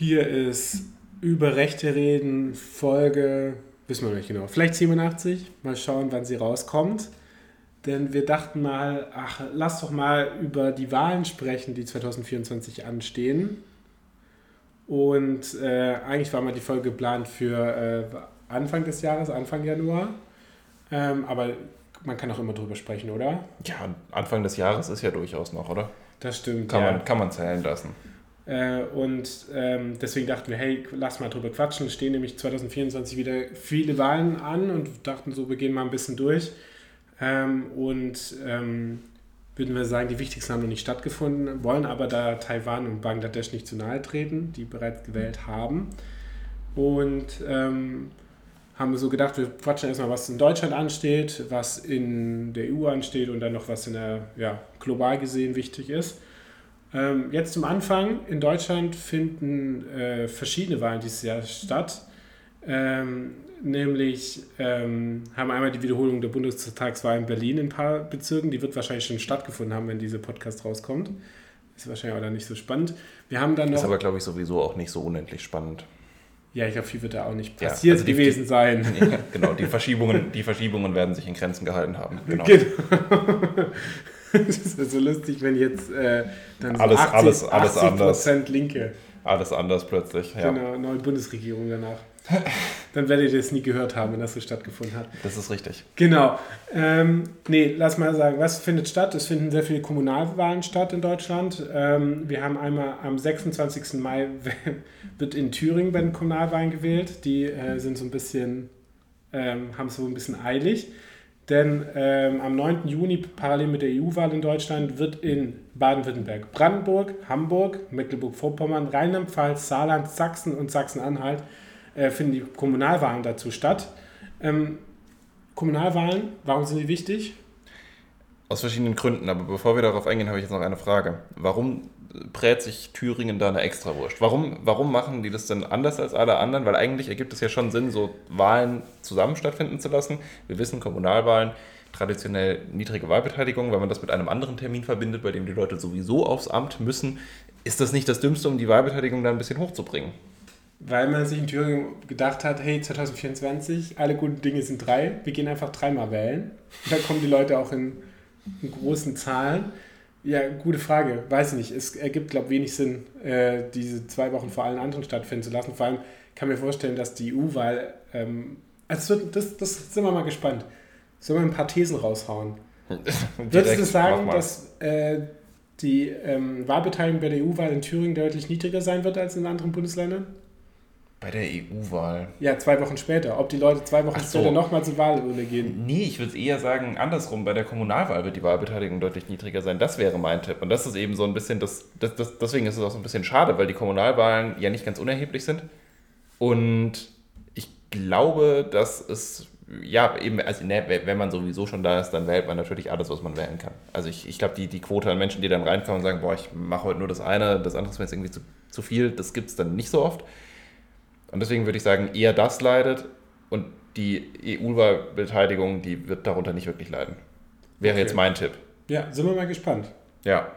Hier ist über Rechte reden, Folge, wissen wir noch nicht genau, vielleicht 87. Mal schauen, wann sie rauskommt. Denn wir dachten mal, ach, lass doch mal über die Wahlen sprechen, die 2024 anstehen. Und äh, eigentlich war mal die Folge geplant für äh, Anfang des Jahres, Anfang Januar. Ähm, aber man kann auch immer drüber sprechen, oder? Ja, Anfang des Jahres ist ja durchaus noch, oder? Das stimmt. Kann, ja. man, kann man zählen lassen. Äh, und ähm, deswegen dachten wir, hey, lass mal drüber quatschen. Es stehen nämlich 2024 wieder viele Wahlen an und dachten so, wir gehen mal ein bisschen durch. Ähm, und ähm, würden wir sagen, die wichtigsten haben noch nicht stattgefunden, wollen aber da Taiwan und Bangladesch nicht zu nahe treten, die bereits gewählt haben. Und ähm, haben wir so gedacht, wir quatschen erstmal, was in Deutschland ansteht, was in der EU ansteht und dann noch was in der, ja, global gesehen wichtig ist. Ähm, jetzt zum Anfang, in Deutschland finden äh, verschiedene Wahlen dieses Jahr statt. Ähm, nämlich ähm, haben einmal die Wiederholung der Bundestagswahl in Berlin in ein paar Bezirken. Die wird wahrscheinlich schon stattgefunden haben, wenn dieser Podcast rauskommt. Ist wahrscheinlich auch dann nicht so spannend. Wir haben dann noch. Ist aber, glaube ich, sowieso auch nicht so unendlich spannend. Ja, ich glaube, viel wird da auch nicht passiert ja, also die, gewesen sein. Ja, genau, die Verschiebungen, die Verschiebungen werden sich in Grenzen gehalten haben. Genau. genau. das ist so lustig, wenn jetzt äh, dann so alles, 80, alles, alles 80 anders. Linke. Alles anders plötzlich, ja. Genau, neue Bundesregierung danach. Dann werdet ihr das nie gehört haben, wenn das so stattgefunden hat. Das ist richtig. Genau. Ähm, nee, lass mal sagen, was findet statt? Es finden sehr viele Kommunalwahlen statt in Deutschland. Ähm, wir haben einmal am 26. Mai wird in Thüringen bei den Kommunalwahlen gewählt. Die äh, sind so ein bisschen, ähm, haben es so ein bisschen eilig. Denn ähm, am 9. Juni, parallel mit der EU-Wahl in Deutschland, wird in Baden-Württemberg, Brandenburg, Hamburg, Mecklenburg-Vorpommern, Rheinland-Pfalz, Saarland, Sachsen und Sachsen-Anhalt äh, finden die Kommunalwahlen dazu statt. Ähm, Kommunalwahlen, warum sind die wichtig? Aus verschiedenen Gründen, aber bevor wir darauf eingehen, habe ich jetzt noch eine Frage. Warum brät sich Thüringen da eine Extrawurst? Warum, warum machen die das denn anders als alle anderen? Weil eigentlich ergibt es ja schon Sinn, so Wahlen zusammen stattfinden zu lassen. Wir wissen, Kommunalwahlen, traditionell niedrige Wahlbeteiligung, wenn man das mit einem anderen Termin verbindet, bei dem die Leute sowieso aufs Amt müssen, ist das nicht das Dümmste, um die Wahlbeteiligung da ein bisschen hochzubringen? Weil man sich in Thüringen gedacht hat, hey, 2024, alle guten Dinge sind drei, wir gehen einfach dreimal wählen. da kommen die Leute auch in, in großen Zahlen. Ja, gute Frage. Weiß ich nicht. Es ergibt, glaube ich, wenig Sinn, äh, diese zwei Wochen vor allen anderen stattfinden zu lassen. Vor allem kann ich mir vorstellen, dass die EU-Wahl, ähm, also das, das sind wir mal gespannt. Sollen wir ein paar Thesen raushauen? Würdest du sagen, dass äh, die ähm, Wahlbeteiligung bei der EU-Wahl in Thüringen deutlich niedriger sein wird als in anderen Bundesländern? Bei der EU-Wahl. Ja, zwei Wochen später. Ob die Leute zwei Wochen so. später nochmal zur Wahlurne gehen. Nee, ich würde eher sagen, andersrum. Bei der Kommunalwahl wird die Wahlbeteiligung deutlich niedriger sein. Das wäre mein Tipp. Und das ist eben so ein bisschen, das, das, das, deswegen ist es auch so ein bisschen schade, weil die Kommunalwahlen ja nicht ganz unerheblich sind. Und ich glaube, dass es, ja, eben, also ne, wenn man sowieso schon da ist, dann wählt man natürlich alles, was man wählen kann. Also ich, ich glaube, die, die Quote an Menschen, die dann reinkommen und sagen, boah, ich mache heute nur das eine, das andere ist mir jetzt irgendwie zu, zu viel, das gibt es dann nicht so oft. Und deswegen würde ich sagen, eher das leidet und die EU-Wahlbeteiligung, die wird darunter nicht wirklich leiden. Wäre okay. jetzt mein Tipp. Ja, sind wir mal gespannt. Ja.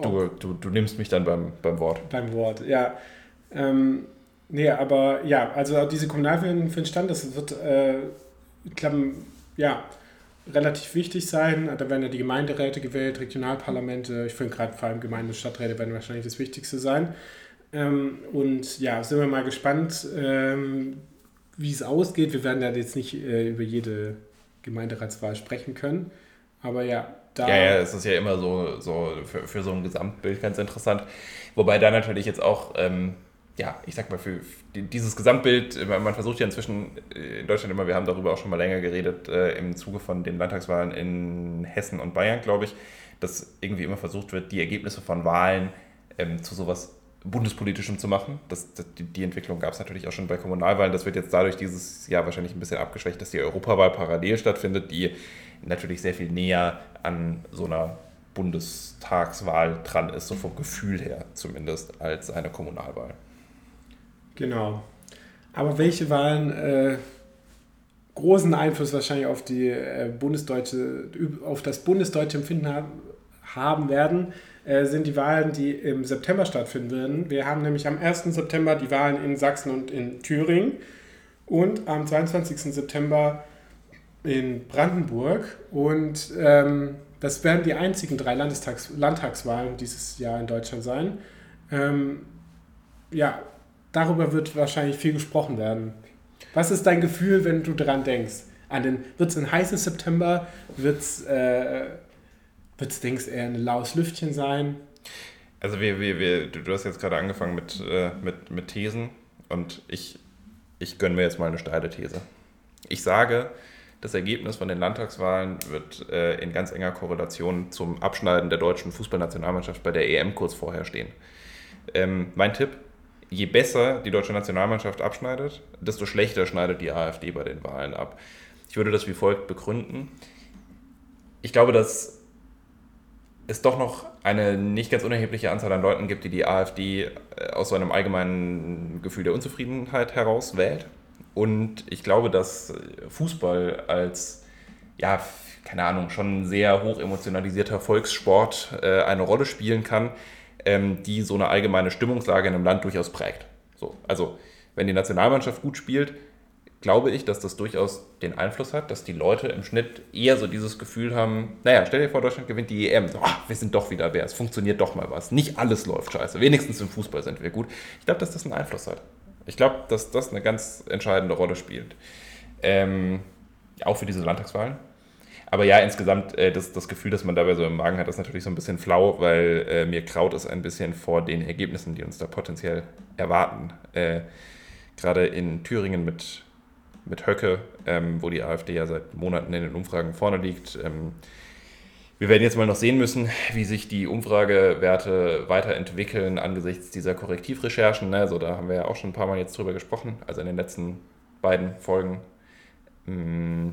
Du, oh. du, du nimmst mich dann beim, beim Wort. Beim Wort, ja. Ähm, nee, aber ja, also diese Kommunalwahlen finden stand, das wird, äh, klappen, ja, relativ wichtig sein. Da werden ja die Gemeinderäte gewählt, Regionalparlamente. Ich finde gerade vor allem Gemeinde- und Stadträte werden wahrscheinlich das Wichtigste sein. Ähm, und ja, sind wir mal gespannt, ähm, wie es ausgeht. Wir werden da jetzt nicht äh, über jede Gemeinderatswahl sprechen können. Aber ja, da. Ja, ja, es ist ja immer so, so für, für so ein Gesamtbild ganz interessant. Wobei da natürlich jetzt auch, ähm, ja, ich sag mal, für, dieses Gesamtbild, man versucht ja inzwischen äh, in Deutschland immer, wir haben darüber auch schon mal länger geredet, äh, im Zuge von den Landtagswahlen in Hessen und Bayern, glaube ich, dass irgendwie immer versucht wird, die Ergebnisse von Wahlen ähm, zu sowas bundespolitischem zu machen. Das, das die, die, Entwicklung gab es natürlich auch schon bei Kommunalwahlen. Das wird jetzt dadurch dieses Jahr wahrscheinlich ein bisschen abgeschwächt, dass die Europawahl parallel stattfindet, die natürlich sehr viel näher an so einer Bundestagswahl dran ist, so vom Gefühl her zumindest, als eine Kommunalwahl. Genau. Aber welche Wahlen äh, großen Einfluss wahrscheinlich auf die äh, bundesdeutsche, auf das bundesdeutsche Empfinden haben, haben werden, äh, sind die Wahlen, die im September stattfinden werden. Wir haben nämlich am 1. September die Wahlen in Sachsen und in Thüringen und am 22. September in Brandenburg. Und ähm, das werden die einzigen drei Landestags Landtagswahlen dieses Jahr in Deutschland sein. Ähm, ja, darüber wird wahrscheinlich viel gesprochen werden. Was ist dein Gefühl, wenn du daran denkst? wird es ein heißes September? Wird es, äh, wird's, denkst eher ein laues Lüftchen sein? Also wir, wir, wir, du hast jetzt gerade angefangen mit, äh, mit, mit Thesen und ich, ich gönne mir jetzt mal eine steile These. Ich sage, das Ergebnis von den Landtagswahlen wird äh, in ganz enger Korrelation zum Abschneiden der deutschen Fußballnationalmannschaft bei der EM kurz vorher stehen. Ähm, mein Tipp, je besser die deutsche Nationalmannschaft abschneidet, desto schlechter schneidet die AfD bei den Wahlen ab. Ich würde das wie folgt begründen. Ich glaube, dass es doch noch eine nicht ganz unerhebliche Anzahl an Leuten gibt, die die AfD äh, aus so einem allgemeinen Gefühl der Unzufriedenheit heraus wählt. Und ich glaube, dass Fußball als, ja, keine Ahnung, schon sehr hoch emotionalisierter Volkssport äh, eine Rolle spielen kann, ähm, die so eine allgemeine Stimmungslage in einem Land durchaus prägt. So, also, wenn die Nationalmannschaft gut spielt, glaube ich, dass das durchaus den Einfluss hat, dass die Leute im Schnitt eher so dieses Gefühl haben, naja, stell dir vor, Deutschland gewinnt die EM. So, ach, wir sind doch wieder wer, es funktioniert doch mal was. Nicht alles läuft scheiße, wenigstens im Fußball sind wir gut. Ich glaube, dass das einen Einfluss hat. Ich glaube, dass das eine ganz entscheidende Rolle spielt. Ähm, auch für diese Landtagswahlen. Aber ja, insgesamt äh, das, das Gefühl, das man dabei so im Magen hat, ist natürlich so ein bisschen flau, weil äh, mir kraut es ein bisschen vor den Ergebnissen, die uns da potenziell erwarten. Äh, Gerade in Thüringen mit, mit Höcke, ähm, wo die AfD ja seit Monaten in den Umfragen vorne liegt. Ähm, wir werden jetzt mal noch sehen müssen, wie sich die Umfragewerte weiterentwickeln angesichts dieser Korrektivrecherchen. Ne? Also da haben wir ja auch schon ein paar Mal jetzt drüber gesprochen, also in den letzten beiden Folgen. Mm,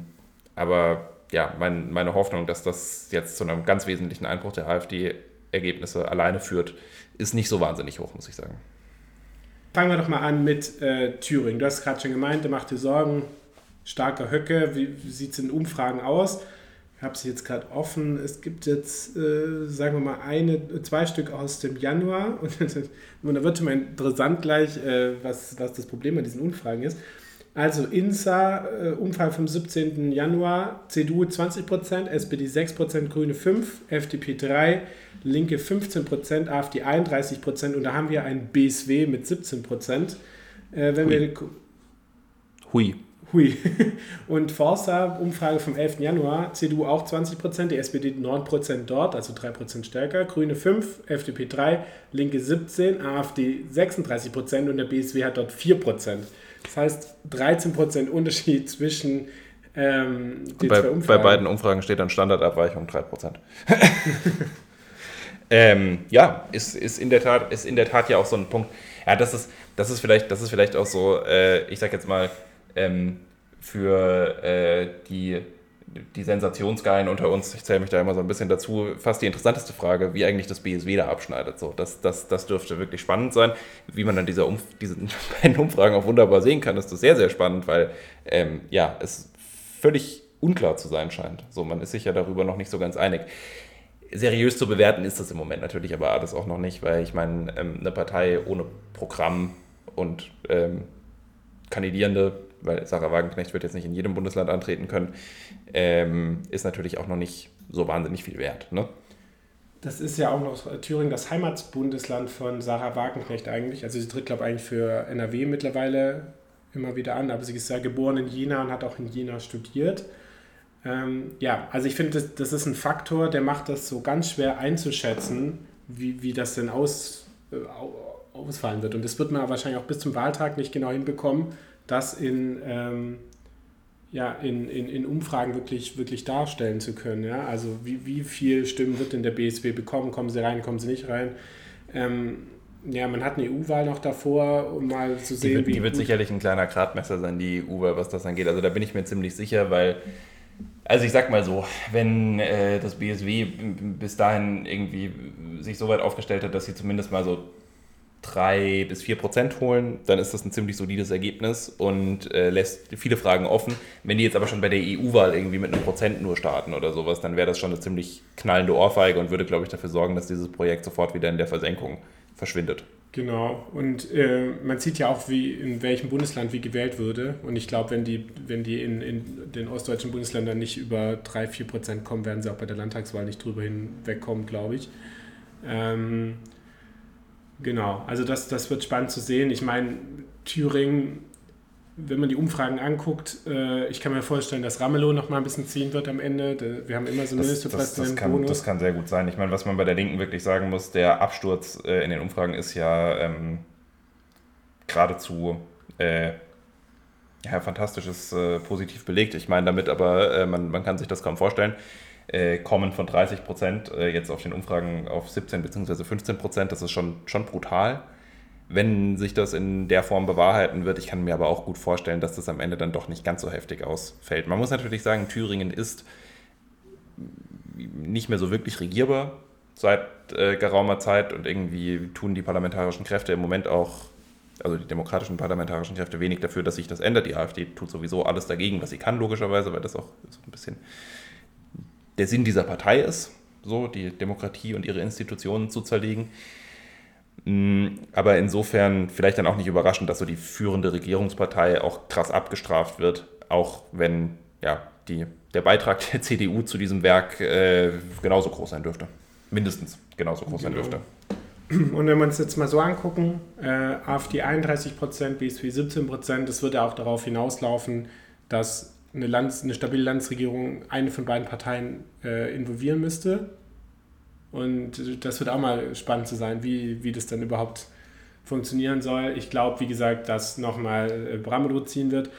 aber ja, mein, meine Hoffnung, dass das jetzt zu einem ganz wesentlichen Einbruch der AfD-Ergebnisse alleine führt, ist nicht so wahnsinnig hoch, muss ich sagen. Fangen wir doch mal an mit äh, Thüringen. Du hast gerade schon gemeint, du machst dir Sorgen, starker Höcke. Wie, wie sieht es in Umfragen aus? Ich habe sie jetzt gerade offen. Es gibt jetzt, äh, sagen wir mal, eine, zwei Stück aus dem Januar. Und, und da wird schon mal interessant gleich, äh, was, was das Problem an diesen Umfragen ist. Also INSA, äh, Umfrage vom 17. Januar, CDU 20%, SPD 6%, Grüne 5%, FDP 3%, Linke 15%, AfD 31% und da haben wir ein BSW mit 17%. Äh, wenn Hui. wir Hui. Hui. Und Forsa, Umfrage vom 11. Januar, CDU auch 20%, die SPD 9% dort, also 3% stärker, Grüne 5, FDP 3, Linke 17, AfD 36% und der BSW hat dort 4%. Das heißt 13% Unterschied zwischen ähm, den bei, zwei Umfragen. Bei beiden Umfragen steht dann Standardabweichung 3%. ähm, ja, ist, ist, in der Tat, ist in der Tat ja auch so ein Punkt. Ja, das ist, das ist, vielleicht, das ist vielleicht auch so, äh, ich sag jetzt mal, ähm, für äh, die die Sensationsgeilen unter uns, ich zähle mich da immer so ein bisschen dazu, fast die interessanteste Frage, wie eigentlich das BSW da abschneidet. So, das, das, das dürfte wirklich spannend sein. Wie man dann diese Umf diesen beiden Umfragen auch wunderbar sehen kann, ist das sehr, sehr spannend, weil ähm, ja, es völlig unklar zu sein scheint. So, man ist sich ja darüber noch nicht so ganz einig. Seriös zu bewerten ist das im Moment natürlich aber alles auch noch nicht, weil ich meine, ähm, eine Partei ohne Programm und ähm, Kandidierende weil Sarah Wagenknecht wird jetzt nicht in jedem Bundesland antreten können, ähm, ist natürlich auch noch nicht so wahnsinnig viel wert. Ne? Das ist ja auch noch Thüringen das Heimatsbundesland von Sarah Wagenknecht eigentlich. Also sie tritt, glaube ich, eigentlich für NRW mittlerweile immer wieder an, aber sie ist ja geboren in Jena und hat auch in Jena studiert. Ähm, ja, also ich finde, das, das ist ein Faktor, der macht das so ganz schwer einzuschätzen, wie, wie das denn aus, äh, ausfallen wird. Und das wird man wahrscheinlich auch bis zum Wahltag nicht genau hinbekommen, das in, ähm, ja, in, in, in Umfragen wirklich, wirklich darstellen zu können. Ja? Also wie, wie viel Stimmen wird denn der BSW bekommen? Kommen sie rein, kommen sie nicht rein? Ähm, ja, man hat eine EU-Wahl noch davor, um mal zu sehen, die wird, wie. Die wird sicherlich ein kleiner Gradmesser sein, die EU-Wahl, was das angeht. Also da bin ich mir ziemlich sicher, weil, also ich sag mal so, wenn äh, das BSW bis dahin irgendwie sich so weit aufgestellt hat, dass sie zumindest mal so drei bis vier Prozent holen, dann ist das ein ziemlich solides Ergebnis und äh, lässt viele Fragen offen. Wenn die jetzt aber schon bei der EU-Wahl irgendwie mit einem Prozent nur starten oder sowas, dann wäre das schon eine ziemlich knallende Ohrfeige und würde, glaube ich, dafür sorgen, dass dieses Projekt sofort wieder in der Versenkung verschwindet. Genau, und äh, man sieht ja auch, wie in welchem Bundesland wie gewählt würde. Und ich glaube, wenn die, wenn die in, in den ostdeutschen Bundesländern nicht über 3, 4 Prozent kommen, werden sie auch bei der Landtagswahl nicht drüber hinwegkommen, glaube ich. Ähm, Genau, also das, das wird spannend zu sehen. Ich meine, Thüringen, wenn man die Umfragen anguckt, äh, ich kann mir vorstellen, dass Ramelow noch mal ein bisschen ziehen wird am Ende. Wir haben immer so einen. Das, das, das, das, kann sehr gut sein. Ich meine, was man bei der Linken wirklich sagen muss, der Absturz äh, in den Umfragen ist ja ähm, geradezu äh, ja, fantastisches, äh, positiv belegt. Ich meine damit aber, äh, man, man kann sich das kaum vorstellen äh, kommen von 30 Prozent äh, jetzt auf den Umfragen auf 17 bzw. 15 Prozent. Das ist schon, schon brutal. Wenn sich das in der Form bewahrheiten wird, ich kann mir aber auch gut vorstellen, dass das am Ende dann doch nicht ganz so heftig ausfällt. Man muss natürlich sagen, Thüringen ist nicht mehr so wirklich regierbar seit äh, geraumer Zeit und irgendwie tun die parlamentarischen Kräfte im Moment auch, also die demokratischen parlamentarischen Kräfte, wenig dafür, dass sich das ändert. Die AfD tut sowieso alles dagegen, was sie kann, logischerweise, weil das auch so ein bisschen der Sinn dieser Partei ist, so die Demokratie und ihre Institutionen zu zerlegen. Mm, aber insofern vielleicht dann auch nicht überraschend, dass so die führende Regierungspartei auch krass abgestraft wird, auch wenn ja, die, der Beitrag der CDU zu diesem Werk äh, genauso groß sein dürfte. Mindestens genauso groß genau. sein dürfte. Und wenn wir uns jetzt mal so angucken, äh, AfD 31 Prozent, BSP 17 Prozent, das würde ja auch darauf hinauslaufen, dass eine, Landes-, eine stabile Landesregierung eine von beiden Parteien äh, involvieren müsste. Und das wird auch mal spannend zu sein, wie, wie das dann überhaupt funktionieren soll. Ich glaube, wie gesagt, dass nochmal äh, Bramelow ziehen wird.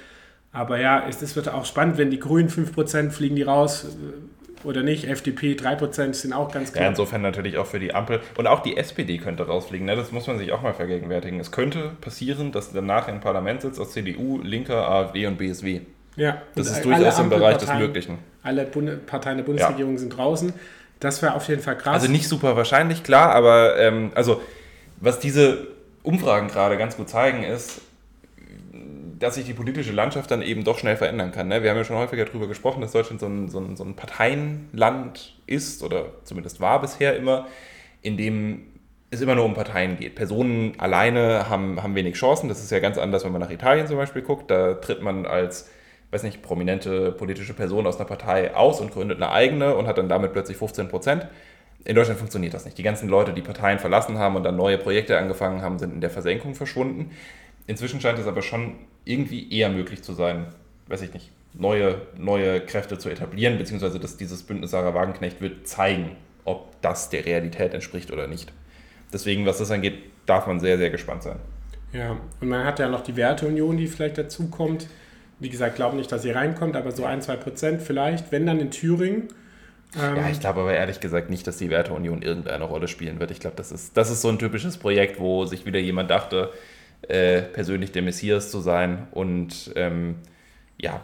Aber ja, es, es wird auch spannend, wenn die Grünen 5% fliegen die raus äh, oder nicht. FDP 3% sind auch ganz klar. Ja, insofern natürlich auch für die Ampel. Und auch die SPD könnte rausfliegen. Ne? Das muss man sich auch mal vergegenwärtigen. Es könnte passieren, dass danach im Parlament sitzt aus CDU, Linker, AfD und BSW. Ja, das ist durchaus im Bereich des Möglichen. Alle Bund Parteien der Bundesregierung ja. sind draußen. Das wäre auf jeden Fall krass. Also nicht super wahrscheinlich, klar, aber ähm, also was diese Umfragen gerade ganz gut zeigen, ist, dass sich die politische Landschaft dann eben doch schnell verändern kann. Ne? Wir haben ja schon häufiger darüber gesprochen, dass Deutschland so ein, so, ein, so ein Parteienland ist oder zumindest war bisher immer, in dem es immer nur um Parteien geht. Personen alleine haben, haben wenig Chancen. Das ist ja ganz anders, wenn man nach Italien zum Beispiel guckt. Da tritt man als weiß nicht, prominente politische Person aus einer Partei aus und gründet eine eigene und hat dann damit plötzlich 15 Prozent. In Deutschland funktioniert das nicht. Die ganzen Leute, die Parteien verlassen haben und dann neue Projekte angefangen haben, sind in der Versenkung verschwunden. Inzwischen scheint es aber schon irgendwie eher möglich zu sein, weiß ich nicht, neue, neue Kräfte zu etablieren, beziehungsweise dass dieses Bündnis Sarah Wagenknecht wird zeigen, ob das der Realität entspricht oder nicht. Deswegen, was das angeht, darf man sehr, sehr gespannt sein. Ja, und man hat ja noch die Werteunion, die vielleicht dazukommt. Wie gesagt, glaube nicht, dass sie reinkommt, aber so ein, zwei Prozent vielleicht, wenn dann in Thüringen. Ähm ja, ich glaube aber ehrlich gesagt nicht, dass die Werteunion irgendeine Rolle spielen wird. Ich glaube, das ist, das ist so ein typisches Projekt, wo sich wieder jemand dachte, äh, persönlich der Messias zu sein und ähm, ja,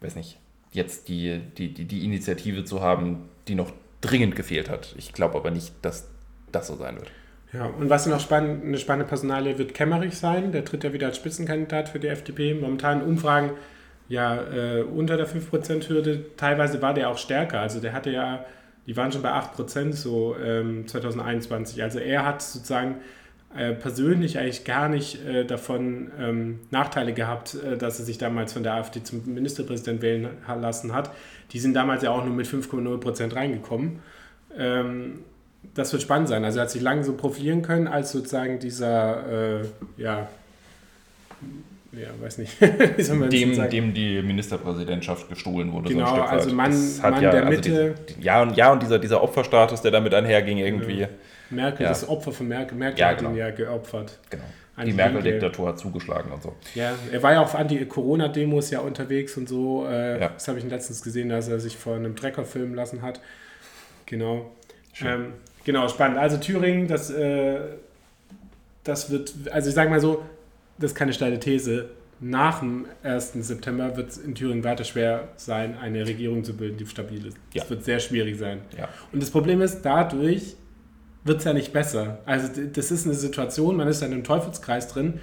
weiß nicht, jetzt die, die, die, die Initiative zu haben, die noch dringend gefehlt hat. Ich glaube aber nicht, dass das so sein wird. Ja, und was noch spannend, eine spannende Personalie wird Kemmerich sein. Der tritt ja wieder als Spitzenkandidat für die FDP. Momentan Umfragen ja äh, unter der 5%-Hürde. Teilweise war der auch stärker. Also der hatte ja, die waren schon bei 8% so ähm, 2021. Also er hat sozusagen äh, persönlich eigentlich gar nicht äh, davon ähm, Nachteile gehabt, äh, dass er sich damals von der AfD zum Ministerpräsident wählen lassen hat. Die sind damals ja auch nur mit 5,0% reingekommen. Ähm, das wird spannend sein. Also er hat sich lange so profilieren können als sozusagen dieser, äh, ja, ja, weiß nicht. dem, dem die Ministerpräsidentschaft gestohlen wurde. Genau, so also Mann, Mann ja, der also Mitte. Die, ja, und, ja, und dieser, dieser Opferstatus, der damit einherging irgendwie. Ja. Merkel, ja. das Opfer von Merkel. Merkel ja, hat genau. ihn ja geopfert. Genau. Die Merkel-Diktatur hat zugeschlagen und so. Ja, er war ja auf Anti-Corona-Demos ja unterwegs und so. Äh, ja. Das habe ich letztens gesehen, dass er sich vor einem Trecker filmen lassen hat. Genau. Ähm, genau, spannend. Also Thüringen, das, äh, das wird, also ich sage mal so, das ist keine steile These, nach dem 1. September wird es in Thüringen weiter schwer sein, eine Regierung zu bilden, die stabil ist. Ja. Das wird sehr schwierig sein. Ja. Und das Problem ist, dadurch wird es ja nicht besser. Also das ist eine Situation, man ist ja in einem Teufelskreis drin,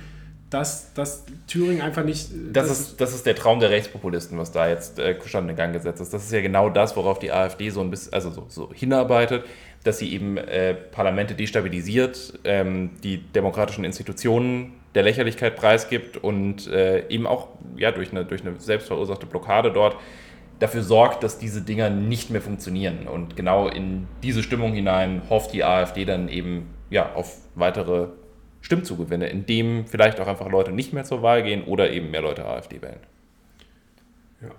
dass, dass Thüringen einfach nicht. Das, das, ist, das ist der Traum der Rechtspopulisten, was da jetzt äh, in Gang gesetzt ist. Das ist ja genau das, worauf die AfD so ein bisschen, also so, so hinarbeitet, dass sie eben äh, Parlamente destabilisiert, ähm, die demokratischen Institutionen der Lächerlichkeit preisgibt und äh, eben auch ja, durch, eine, durch eine selbstverursachte Blockade dort dafür sorgt, dass diese Dinger nicht mehr funktionieren. Und genau in diese Stimmung hinein hofft die AfD dann eben ja, auf weitere Stimmzugewinne, indem vielleicht auch einfach Leute nicht mehr zur Wahl gehen oder eben mehr Leute AfD wählen. Ja.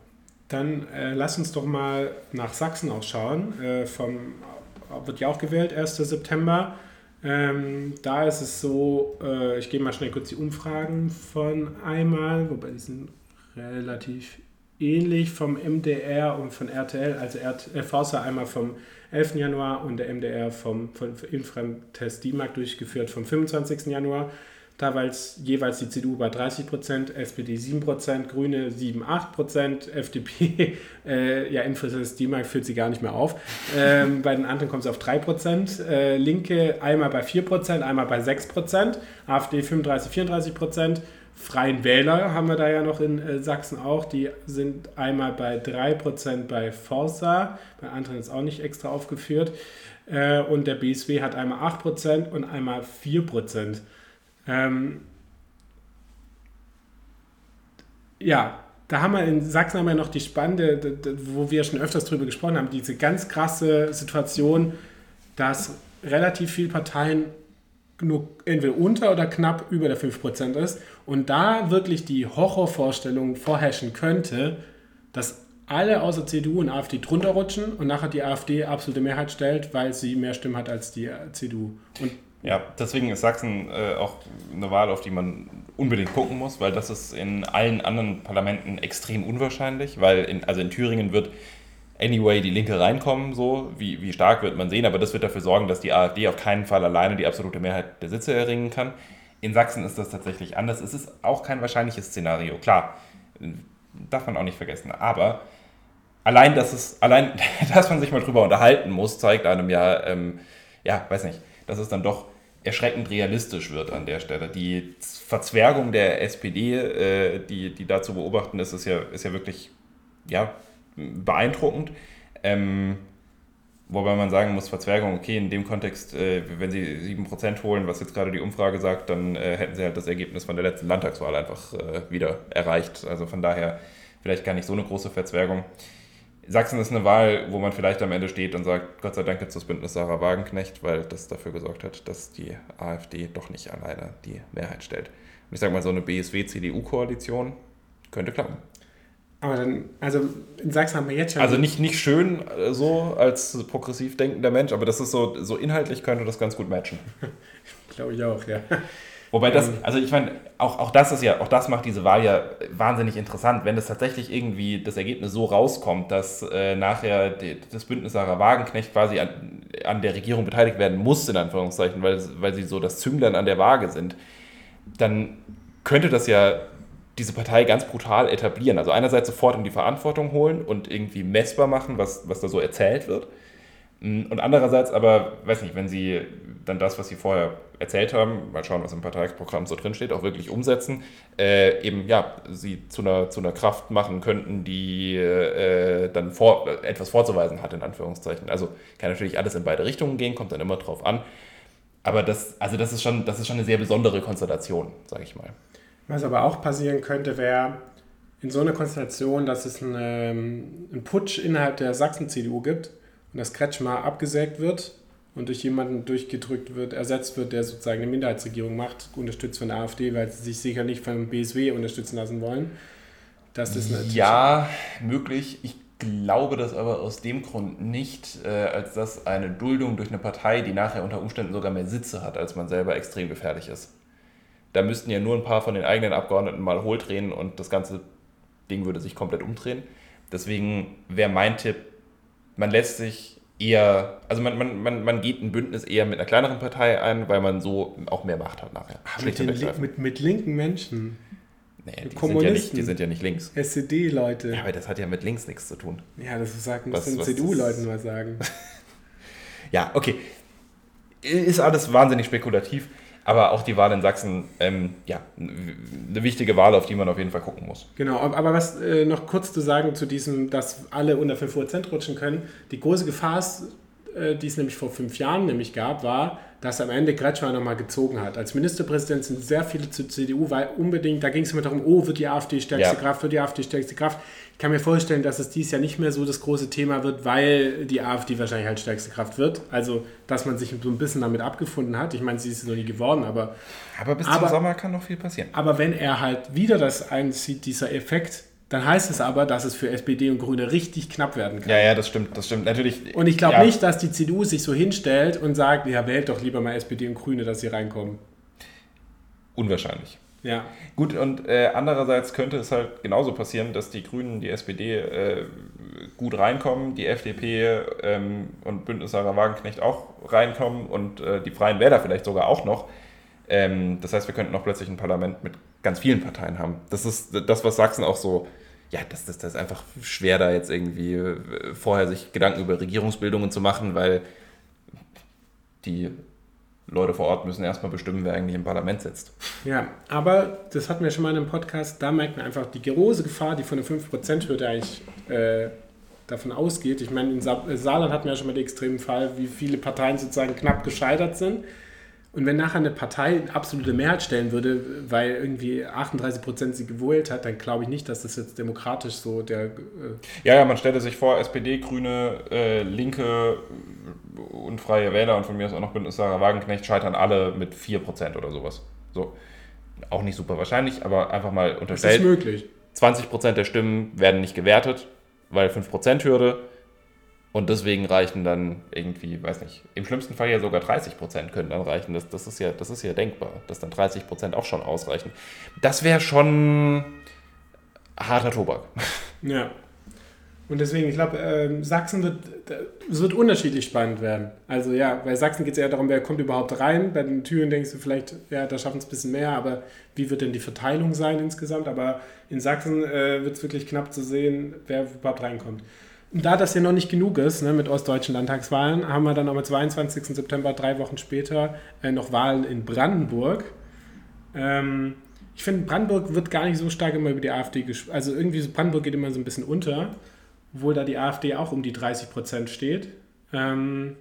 Dann äh, lass uns doch mal nach Sachsen auch schauen. Äh, vom, wird ja auch gewählt, 1. September. Ähm, da ist es so, äh, ich gehe mal schnell kurz die Umfragen von einmal, wobei die sind relativ ähnlich vom MDR und von RTL, also äh, Forza einmal vom 11. Januar und der MDR vom, vom Infratest DIMAG durchgeführt vom 25. Januar. War jeweils die CDU bei 30 Prozent, SPD 7 Prozent, Grüne 7, 8 Prozent, FDP, äh, ja, Infratest DIMAG führt sie gar nicht mehr auf. Ähm, bei den anderen kommt es auf 3 Prozent. Äh, Linke einmal bei 4 Prozent, einmal bei 6 Prozent, AfD 35, 34 Prozent. Freien Wähler haben wir da ja noch in äh, Sachsen auch. Die sind einmal bei 3% bei Forsa, bei anderen ist auch nicht extra aufgeführt. Äh, und der BSW hat einmal 8% und einmal 4%. Ähm, ja, da haben wir in Sachsen haben wir noch die spannende, wo wir schon öfters drüber gesprochen haben, diese ganz krasse Situation, dass relativ viele Parteien nur entweder unter oder knapp über der 5% ist und da wirklich die Horrorvorstellung vorherrschen könnte, dass alle außer CDU und AfD drunter rutschen und nachher die AfD absolute Mehrheit stellt, weil sie mehr Stimmen hat als die CDU. Und ja, deswegen ist Sachsen äh, auch eine Wahl, auf die man unbedingt gucken muss, weil das ist in allen anderen Parlamenten extrem unwahrscheinlich, weil in, also in Thüringen wird anyway die Linke reinkommen, so wie, wie stark wird man sehen, aber das wird dafür sorgen, dass die AfD auf keinen Fall alleine die absolute Mehrheit der Sitze erringen kann. In Sachsen ist das tatsächlich anders. Es ist auch kein wahrscheinliches Szenario, klar, darf man auch nicht vergessen, aber allein, dass, es, allein, dass man sich mal drüber unterhalten muss, zeigt einem ja, ähm, ja, weiß nicht, dass es dann doch erschreckend realistisch wird an der Stelle. Die Verzwergung der SPD, äh, die, die da zu beobachten ist, ist ja, ist ja wirklich ja, beeindruckend. Ähm, wobei man sagen muss, Verzwergung, okay, in dem Kontext, äh, wenn sie 7% holen, was jetzt gerade die Umfrage sagt, dann äh, hätten sie halt das Ergebnis von der letzten Landtagswahl einfach äh, wieder erreicht. Also von daher vielleicht gar nicht so eine große Verzwergung. Sachsen ist eine Wahl, wo man vielleicht am Ende steht und sagt, Gott sei Dank gibt es das Bündnis Sarah Wagenknecht, weil das dafür gesorgt hat, dass die AfD doch nicht alleine die Mehrheit stellt. Und ich sage mal, so eine BSW-CDU-Koalition könnte klappen. Aber dann, also in Sachsen haben wir jetzt schon. Also nicht, nicht schön äh, so als progressiv denkender Mensch, aber das ist so, so inhaltlich könnte das ganz gut matchen. Glaube ich auch, ja. Wobei das, ähm. also ich meine, auch, auch das ist ja, auch das macht diese Wahl ja wahnsinnig interessant, wenn das tatsächlich irgendwie das Ergebnis so rauskommt, dass äh, nachher die, das Bündnis Sarah Wagenknecht quasi an, an der Regierung beteiligt werden muss, in Anführungszeichen, weil, weil sie so das Zünglein an der Waage sind, dann könnte das ja diese Partei ganz brutal etablieren. Also einerseits sofort in die Verantwortung holen und irgendwie messbar machen, was, was da so erzählt wird. Mm, und andererseits aber, weiß nicht, wenn sie dann das, was sie vorher erzählt haben, mal schauen, was im Parteiprogramm so drinsteht, auch wirklich umsetzen, äh, eben ja, sie zu einer, zu einer Kraft machen könnten, die äh, dann vor, etwas vorzuweisen hat, in Anführungszeichen. Also kann natürlich alles in beide Richtungen gehen, kommt dann immer drauf an. Aber das, also das ist schon, das ist schon eine sehr besondere Konstellation, sage ich mal. Was aber auch passieren könnte, wäre in so einer Konstellation, dass es einen, ähm, einen Putsch innerhalb der Sachsen-CDU gibt und das Kretschmer abgesägt wird und durch jemanden durchgedrückt wird, ersetzt wird, der sozusagen eine Minderheitsregierung macht, unterstützt von der AfD, weil sie sich sicher nicht vom BSW unterstützen lassen wollen. Das ist natürlich ja, möglich. Ich glaube das aber aus dem Grund nicht, äh, als dass eine Duldung durch eine Partei, die nachher unter Umständen sogar mehr Sitze hat, als man selber extrem gefährlich ist. Da müssten ja nur ein paar von den eigenen Abgeordneten mal hohl drehen und das ganze Ding würde sich komplett umdrehen. Deswegen wäre mein Tipp, man lässt sich eher, also man, man, man, man geht ein Bündnis eher mit einer kleineren Partei ein, weil man so auch mehr Macht hat nachher. Ach, mit, den, mit, mit linken Menschen. Nee, die, sind ja nicht, die sind ja nicht links. SED-Leute. Ja, aber das hat ja mit links nichts zu tun. Ja, das sagen, müssen CDU-Leuten mal sagen. ja, okay ist alles wahnsinnig spekulativ. Aber auch die Wahl in Sachsen, ähm, ja, eine wichtige Wahl, auf die man auf jeden Fall gucken muss. Genau, aber was äh, noch kurz zu sagen zu diesem, dass alle unter 5 Prozent rutschen können. Die große Gefahr ist, die es nämlich vor fünf Jahren nämlich gab, war, dass am Ende Kretschmer nochmal gezogen hat. Als Ministerpräsident sind sehr viele zur CDU, weil unbedingt, da ging es immer darum, oh, wird die AfD stärkste ja. Kraft, wird die AfD stärkste Kraft. Ich kann mir vorstellen, dass es dies Jahr nicht mehr so das große Thema wird, weil die AfD wahrscheinlich halt stärkste Kraft wird. Also, dass man sich so ein bisschen damit abgefunden hat. Ich meine, sie ist noch nie geworden, aber... Aber bis aber, zum Sommer kann noch viel passieren. Aber wenn er halt wieder das einzieht, dieser Effekt, dann heißt es aber, dass es für SPD und Grüne richtig knapp werden kann. Ja, ja, das stimmt, das stimmt. Natürlich. Und ich glaube ja. nicht, dass die CDU sich so hinstellt und sagt, ja, wählt doch lieber mal SPD und Grüne, dass sie reinkommen. Unwahrscheinlich. Ja. Gut, und äh, andererseits könnte es halt genauso passieren, dass die Grünen, die SPD äh, gut reinkommen, die FDP ähm, und Bündnis Sarah Wagenknecht auch reinkommen und äh, die Freien Wähler vielleicht sogar auch noch. Ähm, das heißt, wir könnten noch plötzlich ein Parlament mit ganz vielen Parteien haben. Das ist das, was Sachsen auch so ja, das, das, das ist einfach schwer, da jetzt irgendwie äh, vorher sich Gedanken über Regierungsbildungen zu machen, weil die Leute vor Ort müssen erstmal bestimmen, wer eigentlich im Parlament sitzt. Ja, aber das hatten wir schon mal in einem Podcast, da merkt man einfach die große Gefahr, die von der 5%-Hürde eigentlich äh, davon ausgeht. Ich meine, in Saarland hatten wir ja schon mal den extremen Fall, wie viele Parteien sozusagen knapp gescheitert sind. Und wenn nachher eine Partei absolute Mehrheit stellen würde, weil irgendwie 38 Prozent sie gewählt hat, dann glaube ich nicht, dass das jetzt demokratisch so der. Äh ja, ja, man stelle sich vor, SPD, Grüne, äh, Linke und Freie Wähler und von mir aus auch noch Bündnis Sarah Wagenknecht scheitern alle mit 4 Prozent oder sowas. So. Auch nicht super wahrscheinlich, aber einfach mal unterstellt. Das ist möglich. 20 Prozent der Stimmen werden nicht gewertet, weil 5 Prozent Hürde und deswegen reichen dann irgendwie, weiß nicht, im schlimmsten Fall ja sogar 30 Prozent können dann reichen. Das, das, ist ja, das ist ja denkbar, dass dann 30 Prozent auch schon ausreichen. Das wäre schon harter Tobak. Ja. Und deswegen, ich glaube, äh, Sachsen wird, es wird unterschiedlich spannend werden. Also ja, bei Sachsen geht es eher darum, wer kommt überhaupt rein. Bei den Türen denkst du vielleicht, ja, da schaffen es ein bisschen mehr, aber wie wird denn die Verteilung sein insgesamt? Aber in Sachsen äh, wird es wirklich knapp zu sehen, wer überhaupt reinkommt da das ja noch nicht genug ist ne, mit ostdeutschen Landtagswahlen, haben wir dann am 22. September, drei Wochen später, äh, noch Wahlen in Brandenburg. Ähm, ich finde, Brandenburg wird gar nicht so stark immer über die AfD gesprochen. Also irgendwie, Brandenburg geht immer so ein bisschen unter, obwohl da die AfD auch um die 30 Prozent steht. Ähm,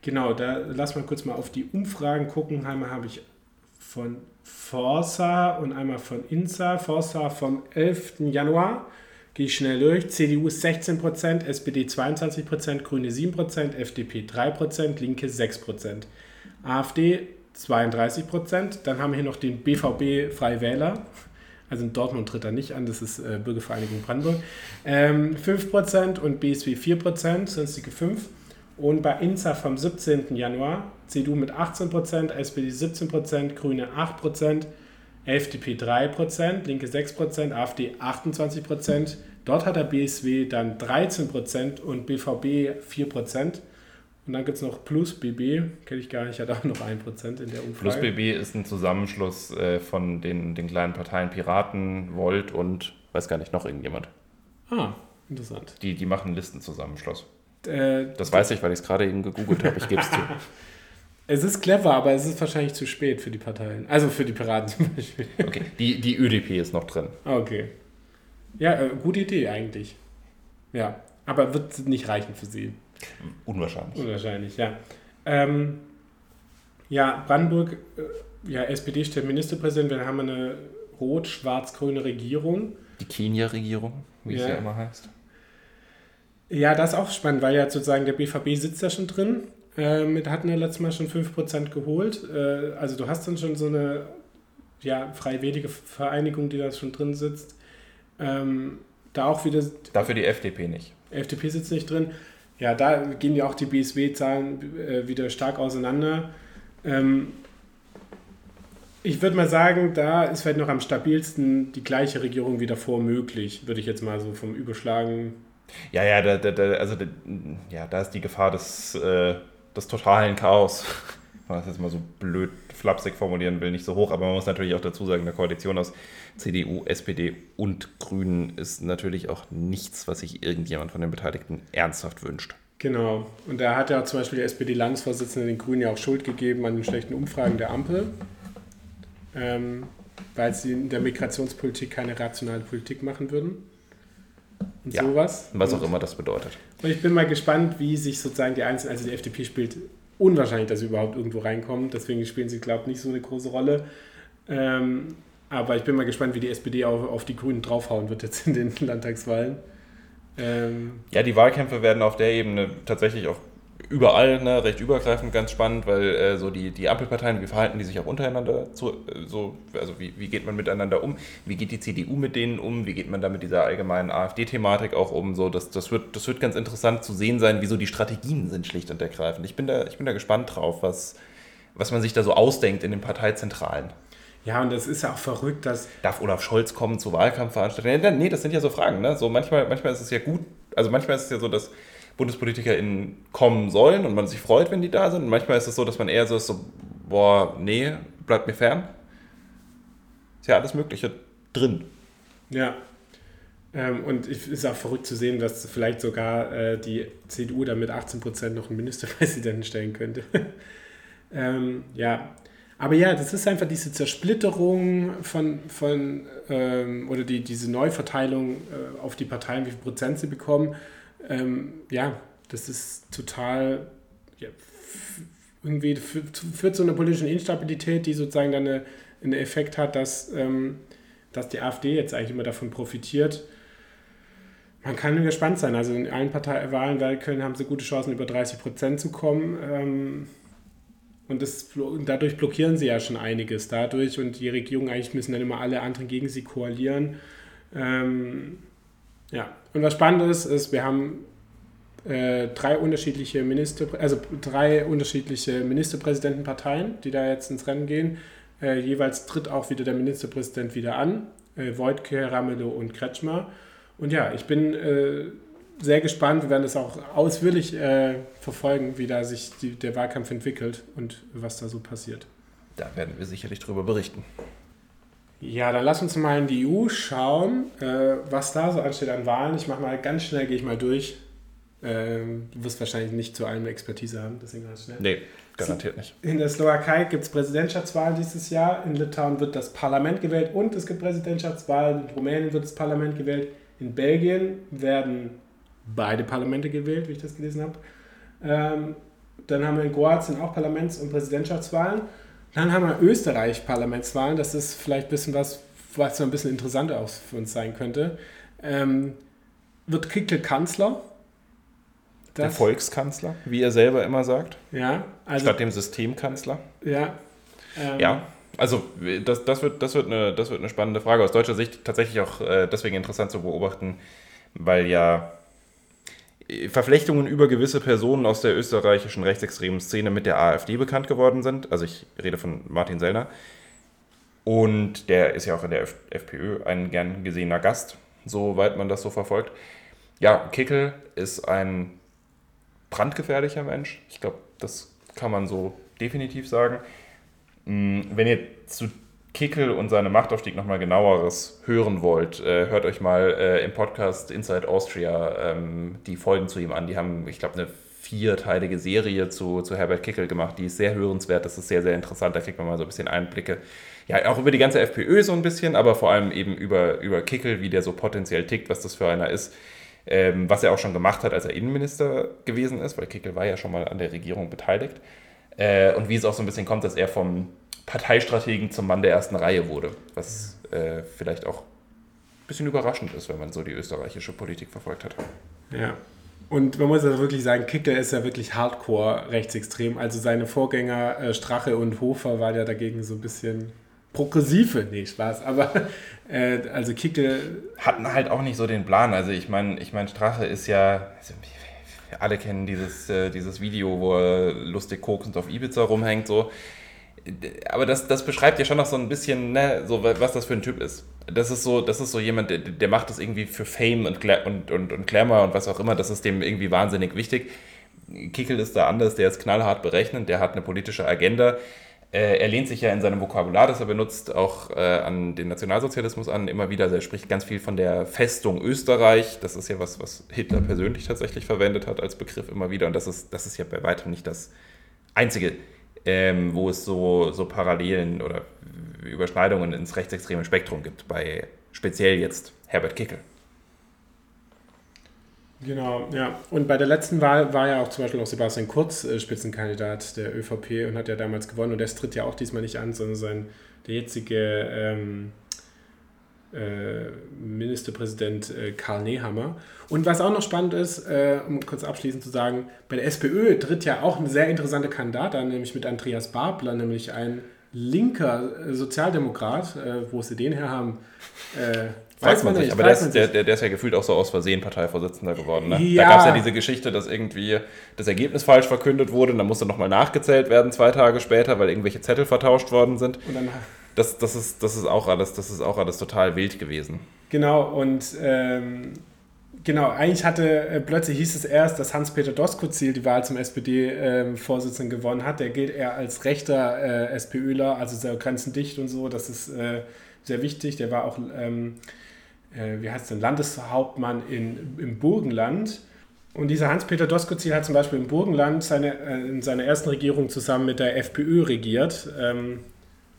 genau, da lass mal kurz mal auf die Umfragen gucken. Einmal habe ich von Forsa und einmal von INSA. Forsa vom 11. Januar gehe ich schnell durch. CDU ist 16%, SPD 22%, Grüne 7%, FDP 3%, Linke 6%. AfD 32%. Dann haben wir hier noch den BVB Freie Wähler. Also in Dortmund tritt er nicht an, das ist äh, Bürgervereinigung Brandenburg. Ähm, 5% und BSW 4%, sonstige 5%. Und bei INSA vom 17. Januar CDU mit 18%, SPD 17%, Grüne 8%, FDP 3%, Linke 6%, AfD 28%. Dort hat der BSW dann 13% und BVB 4%. Und dann gibt es noch Plus BB, kenne ich gar nicht, hat auch noch 1% in der Umfrage. Plus BB ist ein Zusammenschluss äh, von den, den kleinen Parteien Piraten, Volt und weiß gar nicht, noch irgendjemand. Ah, interessant. Die, die machen Listenzusammenschluss. Äh, das weiß ich, weil ich es gerade eben gegoogelt habe, ich gebe es zu. Es ist clever, aber es ist wahrscheinlich zu spät für die Parteien. Also für die Piraten zum Beispiel. Okay, die, die ÖDP ist noch drin. Okay. Ja, äh, gute Idee eigentlich. Ja, aber wird nicht reichen für sie. Unwahrscheinlich. Unwahrscheinlich, ja. Ähm, ja, Brandenburg, äh, ja, SPD stellt Ministerpräsident, wir haben eine rot-schwarz-grüne Regierung. Die Kenia-Regierung, wie ja. es ja immer heißt. Ja, das ist auch spannend, weil ja sozusagen der BVB sitzt da schon drin ähm, hatten wir letztes Mal schon 5% geholt. Äh, also du hast dann schon so eine ja, freiwillige Vereinigung, die da schon drin sitzt. Ähm, da auch wieder. Dafür die FDP nicht. FDP sitzt nicht drin. Ja, da gehen ja auch die BSW-Zahlen äh, wieder stark auseinander. Ähm, ich würde mal sagen, da ist vielleicht noch am stabilsten die gleiche Regierung wie davor möglich, würde ich jetzt mal so vom Überschlagen. Ja, ja, da, da, da also da, ja, da ist die Gefahr, dass äh, des totalen Chaos, wenn man das jetzt mal so blöd flapsig formulieren will, nicht so hoch, aber man muss natürlich auch dazu sagen, eine Koalition aus CDU, SPD und Grünen ist natürlich auch nichts, was sich irgendjemand von den Beteiligten ernsthaft wünscht. Genau. Und da hat ja zum Beispiel der SPD-Landesvorsitzende den Grünen ja auch Schuld gegeben an den schlechten Umfragen der Ampel, ähm, weil sie in der Migrationspolitik keine rationale Politik machen würden. Und ja, sowas. Was auch immer das bedeutet. Und ich bin mal gespannt, wie sich sozusagen die Einzelnen, also die FDP spielt unwahrscheinlich, dass sie überhaupt irgendwo reinkommen. Deswegen spielen sie, glaube ich, nicht so eine große Rolle. Ähm, aber ich bin mal gespannt, wie die SPD auf, auf die Grünen draufhauen wird jetzt in den Landtagswahlen. Ähm, ja, die Wahlkämpfe werden auf der Ebene tatsächlich auch überall ne, recht übergreifend ganz spannend, weil äh, so die, die Ampelparteien, wie verhalten die sich auch untereinander zu, äh, so, also wie, wie geht man miteinander um, wie geht die CDU mit denen um, wie geht man da mit dieser allgemeinen AfD-Thematik auch um, so das, das, wird, das wird ganz interessant zu sehen sein, wieso die Strategien sind schlicht und ergreifend. Ich bin da, ich bin da gespannt drauf, was, was man sich da so ausdenkt in den Parteizentralen. Ja, und das ist ja auch verrückt, dass. Darf Olaf Scholz kommen zu Wahlkampfveranstaltungen? Nee, das sind ja so Fragen. Ne? So manchmal, manchmal ist es ja gut, also manchmal ist es ja so, dass BundespolitikerInnen kommen sollen und man sich freut, wenn die da sind. Und manchmal ist es so, dass man eher so ist, so, boah, nee, bleibt mir fern. Ist ja alles Mögliche drin. Ja. Ähm, und es ist auch verrückt zu sehen, dass vielleicht sogar äh, die CDU da mit 18 Prozent noch einen Ministerpräsidenten stellen könnte. ähm, ja. Aber ja, das ist einfach diese Zersplitterung von, von ähm, oder die, diese Neuverteilung äh, auf die Parteien, wie viel Prozent sie bekommen ähm, ja, das ist total, ja, irgendwie führt zu einer politischen Instabilität, die sozusagen dann eine, einen Effekt hat, dass, ähm, dass die AfD jetzt eigentlich immer davon profitiert. Man kann gespannt sein. Also in allen Parteiwahlen Wahlköln haben sie gute Chancen, über 30 Prozent zu kommen. Ähm, und das, dadurch blockieren sie ja schon einiges dadurch. Und die Regierung eigentlich müssen dann immer alle anderen gegen sie koalieren. Ähm, ja, und was spannend ist, ist, wir haben äh, drei unterschiedliche Minister, also drei unterschiedliche Ministerpräsidentenparteien, die da jetzt ins Rennen gehen. Äh, jeweils tritt auch wieder der Ministerpräsident wieder an, äh, Wojtke, Ramelow und Kretschmer. Und ja, ich bin äh, sehr gespannt. Wir werden das auch ausführlich äh, verfolgen, wie da sich die, der Wahlkampf entwickelt und was da so passiert. Da werden wir sicherlich drüber berichten. Ja, dann lass uns mal in die EU schauen, äh, was da so ansteht an Wahlen. Ich mache mal ganz schnell, gehe ich mal durch. Ähm, du wirst wahrscheinlich nicht zu allem Expertise haben, deswegen ganz schnell. Nee, garantiert nicht. In der Slowakei gibt es Präsidentschaftswahlen dieses Jahr. In Litauen wird das Parlament gewählt und es gibt Präsidentschaftswahlen. In Rumänien wird das Parlament gewählt. In Belgien werden beide Parlamente gewählt, wie ich das gelesen habe. Ähm, dann haben wir in Kroatien auch Parlaments- und Präsidentschaftswahlen. Dann haben wir Österreich Parlamentswahlen. Das ist vielleicht ein bisschen was, was so ein bisschen interessanter auch für uns sein könnte. Ähm, wird Kickel Kanzler? Das, der Volkskanzler, wie er selber immer sagt. Ja, also, Statt dem Systemkanzler. Ja. Ähm, ja, also das, das, wird, das, wird eine, das wird eine spannende Frage. Aus deutscher Sicht tatsächlich auch äh, deswegen interessant zu beobachten, weil ja Verflechtungen über gewisse Personen aus der österreichischen rechtsextremen Szene mit der AfD bekannt geworden sind. Also ich rede von Martin Sellner. Und der ist ja auch in der FPÖ ein gern gesehener Gast, soweit man das so verfolgt. Ja, Kickel ist ein brandgefährlicher Mensch. Ich glaube, das kann man so definitiv sagen. Hm, wenn ihr zu Kickel und seinem Machtaufstieg nochmal genaueres hören wollt, äh, hört euch mal äh, im Podcast Inside Austria ähm, die Folgen zu ihm an. Die haben, ich glaube, eine vierteilige Serie zu, zu Herbert Kickel gemacht. Die ist sehr hörenswert, das ist sehr, sehr interessant. Da kriegt man mal so ein bisschen Einblicke. Ja, auch über die ganze FPÖ so ein bisschen, aber vor allem eben über, über Kickel, wie der so potenziell tickt, was das für einer ist. Ähm, was er auch schon gemacht hat, als er Innenminister gewesen ist, weil Kickel war ja schon mal an der Regierung beteiligt. Äh, und wie es auch so ein bisschen kommt, dass er vom Parteistrategen zum Mann der ersten Reihe wurde, was äh, vielleicht auch ein bisschen überraschend ist, wenn man so die österreichische Politik verfolgt hat. Ja. Und man muss ja wirklich sagen, Kickler ist ja wirklich hardcore rechtsextrem. Also seine Vorgänger äh, Strache und Hofer waren ja dagegen so ein bisschen progressive. Nee, Spaß. Aber äh, also Kickler. Hatten halt auch nicht so den Plan. Also ich meine, ich mein, Strache ist ja. Also alle kennen dieses, äh, dieses Video, wo er lustig koksend auf Ibiza rumhängt. So aber das, das beschreibt ja schon noch so ein bisschen, ne, so, was das für ein Typ ist. Das ist so, das ist so jemand, der, der macht das irgendwie für Fame und, und, und, und Glamour und was auch immer. Das ist dem irgendwie wahnsinnig wichtig. Kickel ist da anders, der ist knallhart berechnend, der hat eine politische Agenda. Äh, er lehnt sich ja in seinem Vokabular, das er benutzt, auch äh, an den Nationalsozialismus an, immer wieder. Also er spricht ganz viel von der Festung Österreich. Das ist ja was, was Hitler persönlich tatsächlich verwendet hat als Begriff immer wieder. Und das ist, das ist ja bei weitem nicht das Einzige, ähm, wo es so, so Parallelen oder Überschneidungen ins rechtsextreme Spektrum gibt, bei speziell jetzt Herbert Kickel. Genau, ja. Und bei der letzten Wahl war ja auch zum Beispiel auch Sebastian Kurz äh, Spitzenkandidat der ÖVP und hat ja damals gewonnen. Und der tritt ja auch diesmal nicht an, sondern sein, der jetzige ähm, äh, Ministerpräsident äh, Karl Nehammer. Und was auch noch spannend ist, äh, um kurz abschließend zu sagen, bei der SPÖ tritt ja auch ein sehr interessanter Kandidat an, nämlich mit Andreas Babler, nämlich ein linker äh, Sozialdemokrat, äh, wo sie den her haben. Weiß man nicht, aber der ist, der, der ist, ja gefühlt auch so aus Versehen Parteivorsitzender geworden. Ne? Ja. Da gab es ja diese Geschichte, dass irgendwie das Ergebnis falsch verkündet wurde und dann musste nochmal nachgezählt werden, zwei Tage später, weil irgendwelche Zettel vertauscht worden sind. Und dann das, das, ist, das, ist auch alles, das ist auch alles total wild gewesen. Genau, und ähm, genau, eigentlich hatte, äh, plötzlich hieß es erst, dass Hans-Peter Doskozil die Wahl zum SPD-Vorsitzenden ähm, gewonnen hat. Der gilt eher als rechter äh, SPÖler, also sehr grenzendicht und so. Das ist äh, sehr wichtig. Der war auch ähm, äh, wie heißt denn, Landeshauptmann in, im Burgenland. Und dieser Hans-Peter Doskozil hat zum Beispiel im Burgenland seine, äh, in seiner ersten Regierung zusammen mit der FPÖ regiert. Ähm,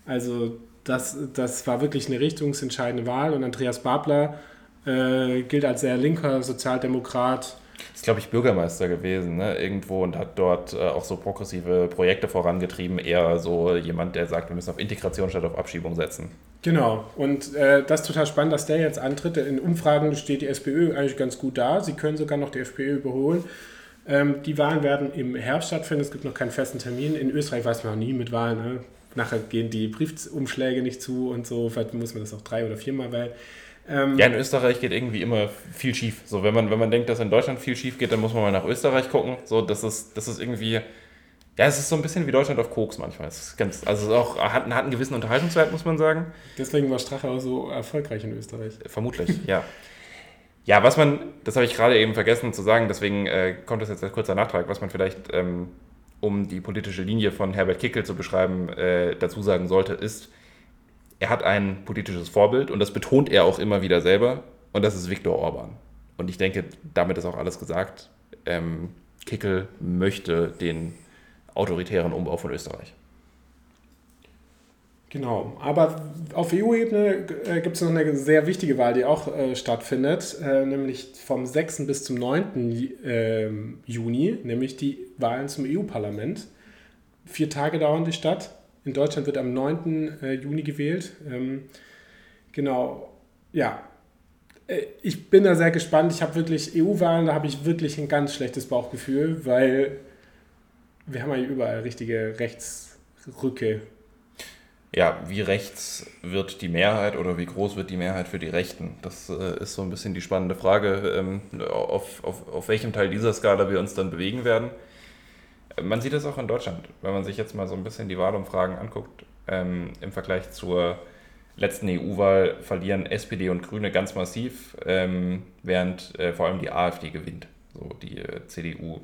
also das, das war wirklich eine richtungsentscheidende Wahl. Und Andreas Babler äh, gilt als sehr linker Sozialdemokrat. Ist, glaube ich, Bürgermeister gewesen, ne? irgendwo und hat dort äh, auch so progressive Projekte vorangetrieben. Eher so jemand, der sagt, wir müssen auf Integration statt auf Abschiebung setzen. Genau, und äh, das ist total spannend, dass der jetzt antritt. In Umfragen steht die SPÖ eigentlich ganz gut da. Sie können sogar noch die FPÖ überholen. Ähm, die Wahlen werden im Herbst stattfinden. Es gibt noch keinen festen Termin. In Österreich weiß man auch nie mit Wahlen. Ne? Nachher gehen die Briefumschläge nicht zu und so. Vielleicht muss man das auch drei oder viermal wählen. Ähm, ja, in Österreich geht irgendwie immer viel schief. So, wenn man, wenn man denkt, dass in Deutschland viel schief geht, dann muss man mal nach Österreich gucken. So, das ist, das ist irgendwie ja, es ist so ein bisschen wie Deutschland auf Koks manchmal. Es ist ganz, also auch hat, hat einen gewissen Unterhaltungswert, muss man sagen. Deswegen war Strache auch so erfolgreich in Österreich. Vermutlich, ja. Ja, was man, das habe ich gerade eben vergessen zu sagen, deswegen äh, kommt das jetzt als kurzer Nachtrag, was man vielleicht, ähm, um die politische Linie von Herbert Kickel zu beschreiben, äh, dazu sagen sollte, ist, er hat ein politisches Vorbild und das betont er auch immer wieder selber und das ist Viktor Orban. Und ich denke, damit ist auch alles gesagt. Ähm, Kickel möchte den autoritären Umbau von Österreich. Genau, aber auf EU-Ebene äh, gibt es noch eine sehr wichtige Wahl, die auch äh, stattfindet, äh, nämlich vom 6. bis zum 9. Äh, Juni, nämlich die Wahlen zum EU-Parlament. Vier Tage dauern die statt. In Deutschland wird am 9. Äh, Juni gewählt. Ähm, genau, ja. Äh, ich bin da sehr gespannt. Ich habe wirklich EU-Wahlen, da habe ich wirklich ein ganz schlechtes Bauchgefühl, weil wir haben ja überall richtige Rechtsrücke. Ja, wie rechts wird die Mehrheit oder wie groß wird die Mehrheit für die Rechten? Das äh, ist so ein bisschen die spannende Frage, ähm, auf, auf, auf welchem Teil dieser Skala wir uns dann bewegen werden. Man sieht es auch in Deutschland, wenn man sich jetzt mal so ein bisschen die Wahlumfragen anguckt. Ähm, Im Vergleich zur letzten EU-Wahl verlieren SPD und Grüne ganz massiv, ähm, während äh, vor allem die AfD gewinnt. So die äh, CDU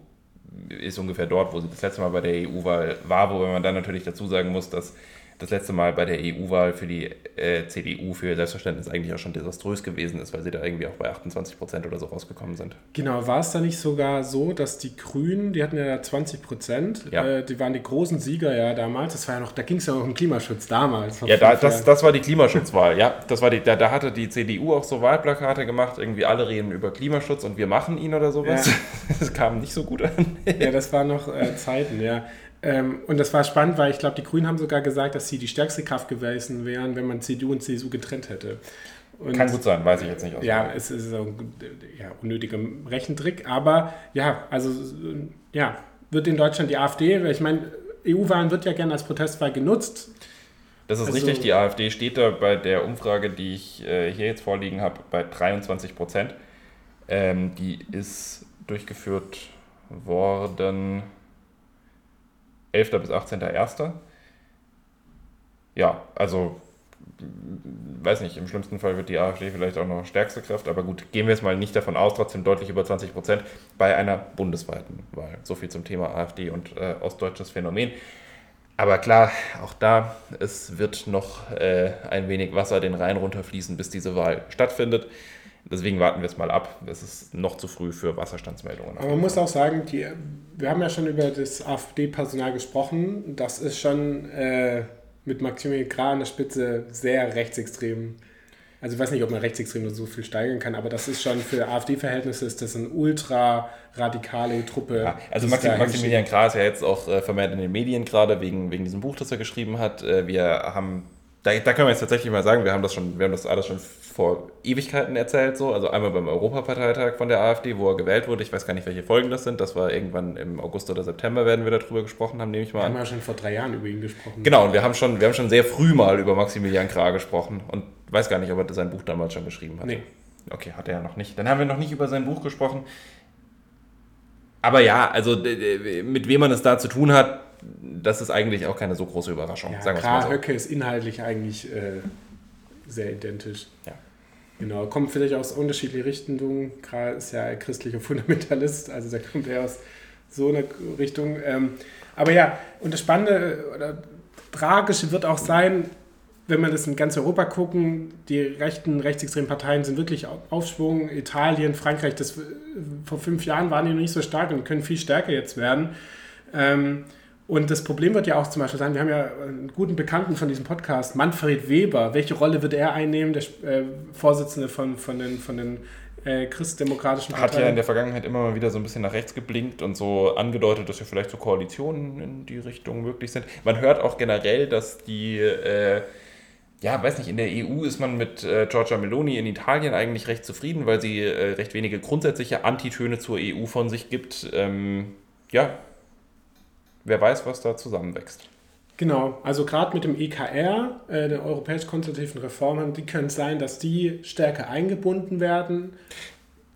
ist ungefähr dort, wo sie das letzte Mal bei der EU-Wahl war, wo man dann natürlich dazu sagen muss, dass das letzte Mal bei der EU-Wahl für die äh, CDU für ihr Selbstverständnis eigentlich auch schon desaströs gewesen ist, weil sie da irgendwie auch bei 28 Prozent oder so rausgekommen sind. Genau, war es da nicht sogar so, dass die Grünen, die hatten ja 20 Prozent, ja. äh, die waren die großen Sieger ja damals, das war ja noch, da ging es ja noch um Klimaschutz damals. Ja, da, das, das war die Klimaschutzwahl, ja. Das war die, da, da hatte die CDU auch so Wahlplakate gemacht, irgendwie alle reden über Klimaschutz und wir machen ihn oder sowas. Ja. Das kam nicht so gut an. ja, das waren noch äh, Zeiten, ja. Ähm, und das war spannend, weil ich glaube, die Grünen haben sogar gesagt, dass sie die stärkste Kraft gewesen wären, wenn man CDU und CSU getrennt hätte. Und Kann gut sein, weiß ich jetzt nicht. Ja, es ist ein ja, unnötiger Rechentrick, aber ja, also ja, wird in Deutschland die AfD, ich meine, EU-Wahlen wird ja gerne als Protestwahl genutzt. Das ist also, richtig, die AfD steht da bei der Umfrage, die ich äh, hier jetzt vorliegen habe, bei 23 Prozent. Ähm, die ist durchgeführt worden 11. bis 18.01. Ja, also weiß nicht, im schlimmsten Fall wird die AfD vielleicht auch noch stärkste Kraft, aber gut, gehen wir jetzt mal nicht davon aus, trotzdem deutlich über 20 Prozent bei einer bundesweiten Wahl. So viel zum Thema AfD und äh, ostdeutsches Phänomen. Aber klar, auch da, es wird noch äh, ein wenig Wasser den Rhein runterfließen, bis diese Wahl stattfindet. Deswegen warten wir es mal ab. Es ist noch zu früh für Wasserstandsmeldungen. Aber man muss auch sagen, die, wir haben ja schon über das AfD-Personal gesprochen. Das ist schon äh, mit Maximilian Krah an der Spitze sehr rechtsextrem. Also ich weiß nicht, ob man rechtsextrem so viel steigern kann, aber das ist schon für AfD-Verhältnisse ist das eine ultra radikale Truppe. Ja, also Maxim, Maximilian Krah ist ja jetzt auch äh, vermehrt in den Medien gerade wegen, wegen diesem Buch, das er geschrieben hat. Äh, wir haben da, da können wir jetzt tatsächlich mal sagen, wir haben das schon, wir haben das alles schon vor Ewigkeiten erzählt, so. Also einmal beim Europaparteitag von der AfD, wo er gewählt wurde. Ich weiß gar nicht, welche Folgen das sind. Das war irgendwann im August oder September werden wir darüber gesprochen haben, nehme ich mal an. Wir haben ja schon vor drei Jahren über ihn gesprochen. Genau, und wir haben schon, wir haben schon sehr früh mal über Maximilian Krah gesprochen und weiß gar nicht, ob er sein Buch damals schon geschrieben hat. Nee. Okay, hat er ja noch nicht. Dann haben wir noch nicht über sein Buch gesprochen. Aber ja, also mit wem man es da zu tun hat, das ist eigentlich auch keine so große Überraschung. Ja, sagen klar, so. Höcke ist inhaltlich eigentlich äh, sehr identisch. Ja. Genau, kommt vielleicht aus unterschiedlichen Richtungen. Karl ist ja christlicher Fundamentalist, also da kommt er aus so einer Richtung. Ähm, aber ja, und das Spannende oder Tragische wird auch sein, wenn man das in ganz Europa gucken, die rechten, rechtsextremen Parteien sind wirklich Aufschwung. Italien, Frankreich, das vor fünf Jahren waren die noch nicht so stark und können viel stärker jetzt werden. Ähm, und das Problem wird ja auch zum Beispiel sein, wir haben ja einen guten Bekannten von diesem Podcast, Manfred Weber. Welche Rolle wird er einnehmen, der äh, Vorsitzende von, von den, von den äh, christdemokratischen Parteien? Hat ja in der Vergangenheit immer mal wieder so ein bisschen nach rechts geblinkt und so angedeutet, dass ja vielleicht so Koalitionen in die Richtung möglich sind. Man hört auch generell, dass die... Äh, ja, weiß nicht, in der EU ist man mit äh, Giorgia Meloni in Italien eigentlich recht zufrieden, weil sie äh, recht wenige grundsätzliche Antitöne zur EU von sich gibt. Ähm, ja, wer weiß, was da zusammenwächst. Genau, also gerade mit dem EKR, äh, den europäisch-konservativen Reformen, die können sein, dass die stärker eingebunden werden.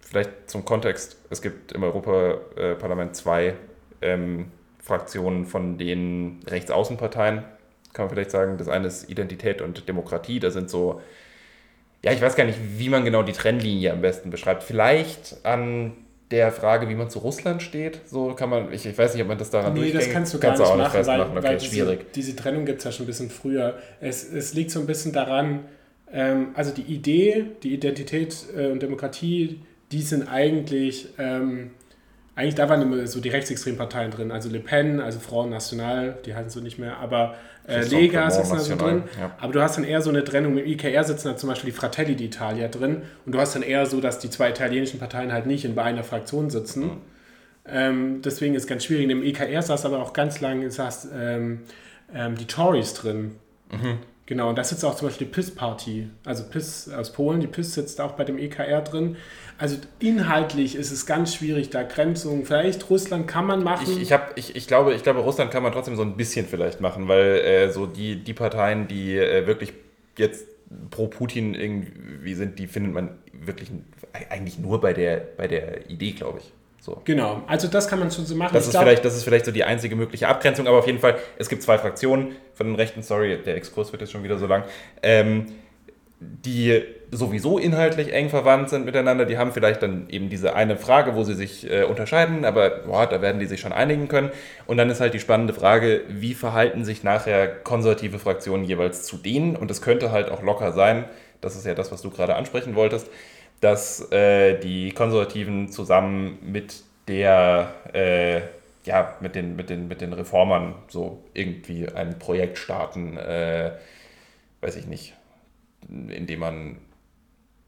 Vielleicht zum Kontext, es gibt im Europaparlament zwei ähm, Fraktionen von den Rechtsaußenparteien, kann man vielleicht sagen. Das eine ist Identität und Demokratie, da sind so, ja, ich weiß gar nicht, wie man genau die Trennlinie am besten beschreibt. Vielleicht an der Frage, wie man zu Russland steht. So kann man, ich, ich weiß nicht, ob man das daran Nee, das kannst du gar kannst nicht, nicht machen, weil, okay, weil diese, schwierig. diese Trennung gibt es ja schon ein bisschen früher. Es, es liegt so ein bisschen daran, ähm, also die Idee, die Identität äh, und Demokratie, die sind eigentlich, ähm, eigentlich da waren immer so die rechtsextremen Parteien drin, also Le Pen, also Front National, die heißen so nicht mehr, aber äh, Lega sitzen da so drin. Ja. Aber du hast dann eher so eine Trennung. Mit IKR sitzen da zum Beispiel die Fratelli d'Italia drin. Und du hast dann eher so, dass die zwei italienischen Parteien halt nicht in einer Fraktion sitzen. Mhm. Ähm, deswegen ist es ganz schwierig. In dem IKR saß aber auch ganz lange saß, ähm, ähm, die Tories drin. Mhm. Genau, und da sitzt auch zum Beispiel die PIS-Party. Also PIS aus Polen, die PIS sitzt auch bei dem EKR drin. Also inhaltlich ist es ganz schwierig, da Grenzungen. Vielleicht Russland kann man machen. Ich, ich, hab, ich, ich, glaube, ich glaube, Russland kann man trotzdem so ein bisschen vielleicht machen, weil äh, so die, die Parteien, die äh, wirklich jetzt pro Putin irgendwie sind, die findet man wirklich eigentlich nur bei der, bei der Idee, glaube ich. So. Genau, also das kann man schon so machen. Das ist, glaub, vielleicht, das ist vielleicht so die einzige mögliche Abgrenzung, aber auf jeden Fall, es gibt zwei Fraktionen von den Rechten, sorry, der Exkurs wird jetzt schon wieder so lang. Ähm, die sowieso inhaltlich eng verwandt sind miteinander, die haben vielleicht dann eben diese eine Frage, wo sie sich äh, unterscheiden, aber boah, da werden die sich schon einigen können. Und dann ist halt die spannende Frage, wie verhalten sich nachher konservative Fraktionen jeweils zu denen? Und es könnte halt auch locker sein, das ist ja das, was du gerade ansprechen wolltest, dass äh, die Konservativen zusammen mit der äh, ja, mit den, mit, den, mit den Reformern so irgendwie ein Projekt starten, äh, weiß ich nicht, indem man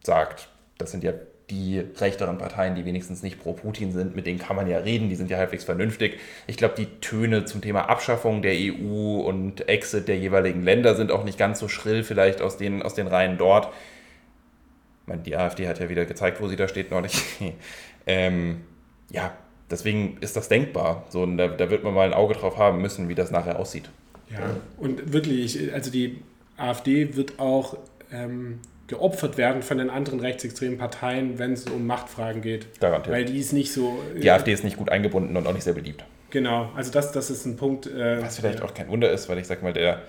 sagt, das sind ja die rechteren Parteien, die wenigstens nicht pro Putin sind, mit denen kann man ja reden, die sind ja halbwegs vernünftig. Ich glaube, die Töne zum Thema Abschaffung der EU und Exit der jeweiligen Länder sind auch nicht ganz so schrill, vielleicht aus den, aus den Reihen dort. Meine, die AfD hat ja wieder gezeigt, wo sie da steht neulich. ähm, ja, deswegen ist das denkbar. So, da, da wird man mal ein Auge drauf haben müssen, wie das nachher aussieht. Ja, und wirklich, also die AfD wird auch ähm, geopfert werden von den anderen rechtsextremen Parteien, wenn es um Machtfragen geht. Garantiert. Weil die ist nicht so. Die äh, AfD ist nicht gut eingebunden und auch nicht sehr beliebt. Genau, also das, das ist ein Punkt. Äh, Was vielleicht auch kein Wunder ist, weil ich sag mal, der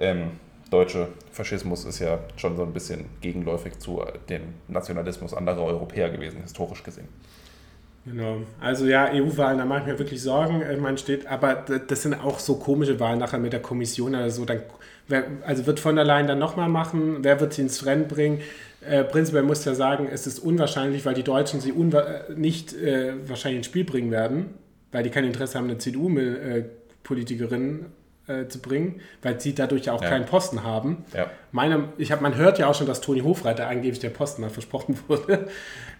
ähm, deutsche Faschismus ist ja schon so ein bisschen gegenläufig zu dem Nationalismus anderer Europäer gewesen, historisch gesehen. Genau. Also ja, EU-Wahlen, da mache ich mir wirklich Sorgen. Ich meine, steht, aber das sind auch so komische Wahlen nachher mit der Kommission oder so. Dann, wer, also wird von der Leyen dann nochmal machen? Wer wird sie ins Rennen bringen? Äh, prinzipiell muss ich ja sagen, es ist unwahrscheinlich, weil die Deutschen sie äh, nicht äh, wahrscheinlich ins Spiel bringen werden, weil die kein Interesse haben, eine CDU-Politikerin äh, zu bringen, weil sie dadurch ja auch ja. keinen Posten haben. Ja. Meine, ich hab, man hört ja auch schon, dass Toni Hofreiter angeblich der Posten mal versprochen wurde.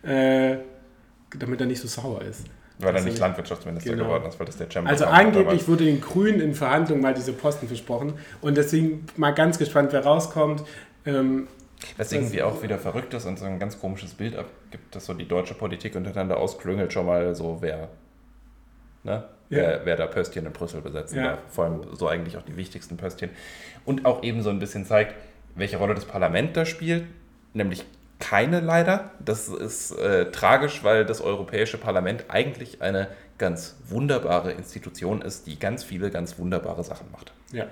Äh, damit er nicht so sauer ist. Weil er also, nicht Landwirtschaftsminister genau. geworden ist, weil das der Champion Also angeblich wurde den Grünen in Verhandlungen mal diese Posten versprochen und deswegen mal ganz gespannt, wer rauskommt. Ähm, was irgendwie auch wieder verrückt ist und so ein ganz komisches Bild abgibt, dass so die deutsche Politik untereinander ausklüngelt, schon mal so, wer, ne? Ja. wer, da Pöstchen in Brüssel besetzen ja. darf. Vor allem so eigentlich auch die wichtigsten Pöstchen. Und auch eben so ein bisschen zeigt, welche Rolle das Parlament da spielt, nämlich keine leider. Das ist äh, tragisch, weil das Europäische Parlament eigentlich eine ganz wunderbare Institution ist, die ganz viele ganz wunderbare Sachen macht. Ja.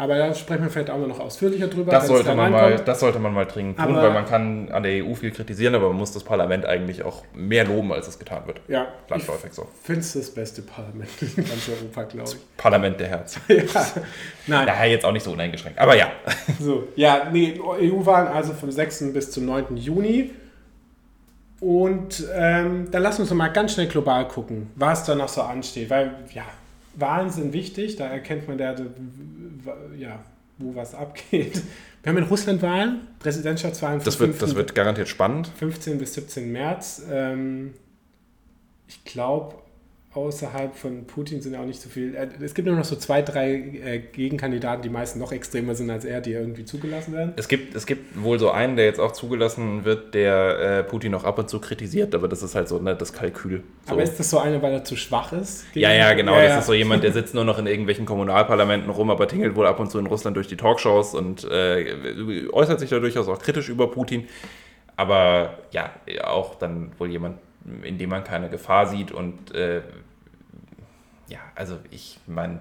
Aber da sprechen wir vielleicht auch noch ausführlicher drüber. Das sollte, man mal, das sollte man mal dringend tun, weil man kann an der EU viel kritisieren, aber man muss das Parlament eigentlich auch mehr loben, als es getan wird. Ja, Landläufig so. Ich finde es das beste Parlament in ganz Europa, glaube ich. Parlament der Herzen. ja, nein. Daher jetzt auch nicht so uneingeschränkt, aber ja. So, ja, nee, EU-Wahlen also vom 6. bis zum 9. Juni. Und ähm, dann lassen wir uns mal ganz schnell global gucken, was da noch so ansteht. Weil, ja, Wahlen sind wichtig, da erkennt man, der, ja, wo was abgeht. Wir haben in Russland Wahlen, Präsidentschaftswahlen. Das wird, 15, das wird garantiert spannend. 15 bis 17 März. Ähm, ich glaube, außerhalb von Putin sind ja auch nicht so viel. Äh, es gibt nur noch so zwei, drei äh, Gegenkandidaten, die meistens noch extremer sind als er, die irgendwie zugelassen werden. Es gibt, es gibt wohl so einen, der jetzt auch zugelassen wird, der äh, Putin auch ab und zu kritisiert, aber das ist halt so ne, das Kalkül. So. Aber ist das so einer, weil er zu schwach ist? Ja, ja, genau. Ja, das ja. ist so jemand, der sitzt nur noch in irgendwelchen Kommunalparlamenten rum, aber tingelt wohl ab und zu in Russland durch die Talkshows und äh, äußert sich da durchaus auch kritisch über Putin. Aber ja, auch dann wohl jemand, in dem man keine Gefahr sieht und äh, ja, also ich meine,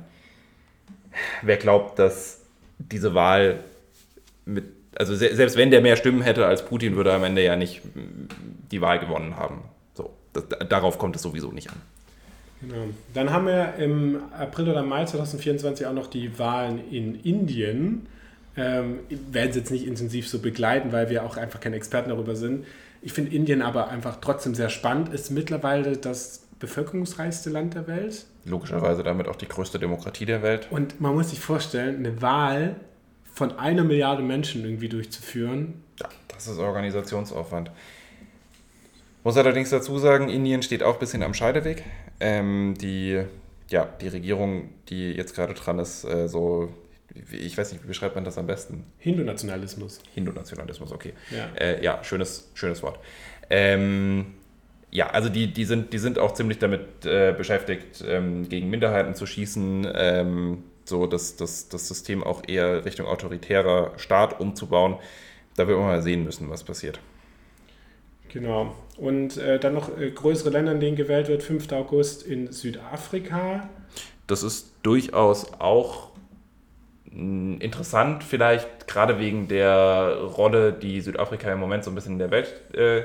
wer glaubt, dass diese Wahl mit, also selbst wenn der mehr Stimmen hätte als Putin, würde er am Ende ja nicht die Wahl gewonnen haben. So, das, darauf kommt es sowieso nicht an. Genau. Dann haben wir im April oder Mai 2024 auch noch die Wahlen in Indien. Ähm, werden sie jetzt nicht intensiv so begleiten, weil wir auch einfach keine Experten darüber sind. Ich finde Indien aber einfach trotzdem sehr spannend. Ist mittlerweile das bevölkerungsreichste Land der Welt. Logischerweise damit auch die größte Demokratie der Welt. Und man muss sich vorstellen, eine Wahl von einer Milliarde Menschen irgendwie durchzuführen. Ja, das ist Organisationsaufwand. Muss allerdings dazu sagen, Indien steht auch ein bisschen am Scheideweg. Ähm, die, ja, die Regierung, die jetzt gerade dran ist, äh, so, ich weiß nicht, wie beschreibt man das am besten? Hindu-Nationalismus. Hindu-Nationalismus, okay. Ja, äh, ja schönes, schönes Wort. Ähm, ja, also die, die, sind, die sind auch ziemlich damit äh, beschäftigt, ähm, gegen Minderheiten zu schießen, ähm, so das, das, das System auch eher Richtung autoritärer Staat umzubauen. Da wird man mal sehen müssen, was passiert. Genau. Und äh, dann noch äh, größere Länder, in denen gewählt wird, 5. August in Südafrika. Das ist durchaus auch interessant, vielleicht gerade wegen der Rolle, die Südafrika im Moment so ein bisschen in der Welt äh,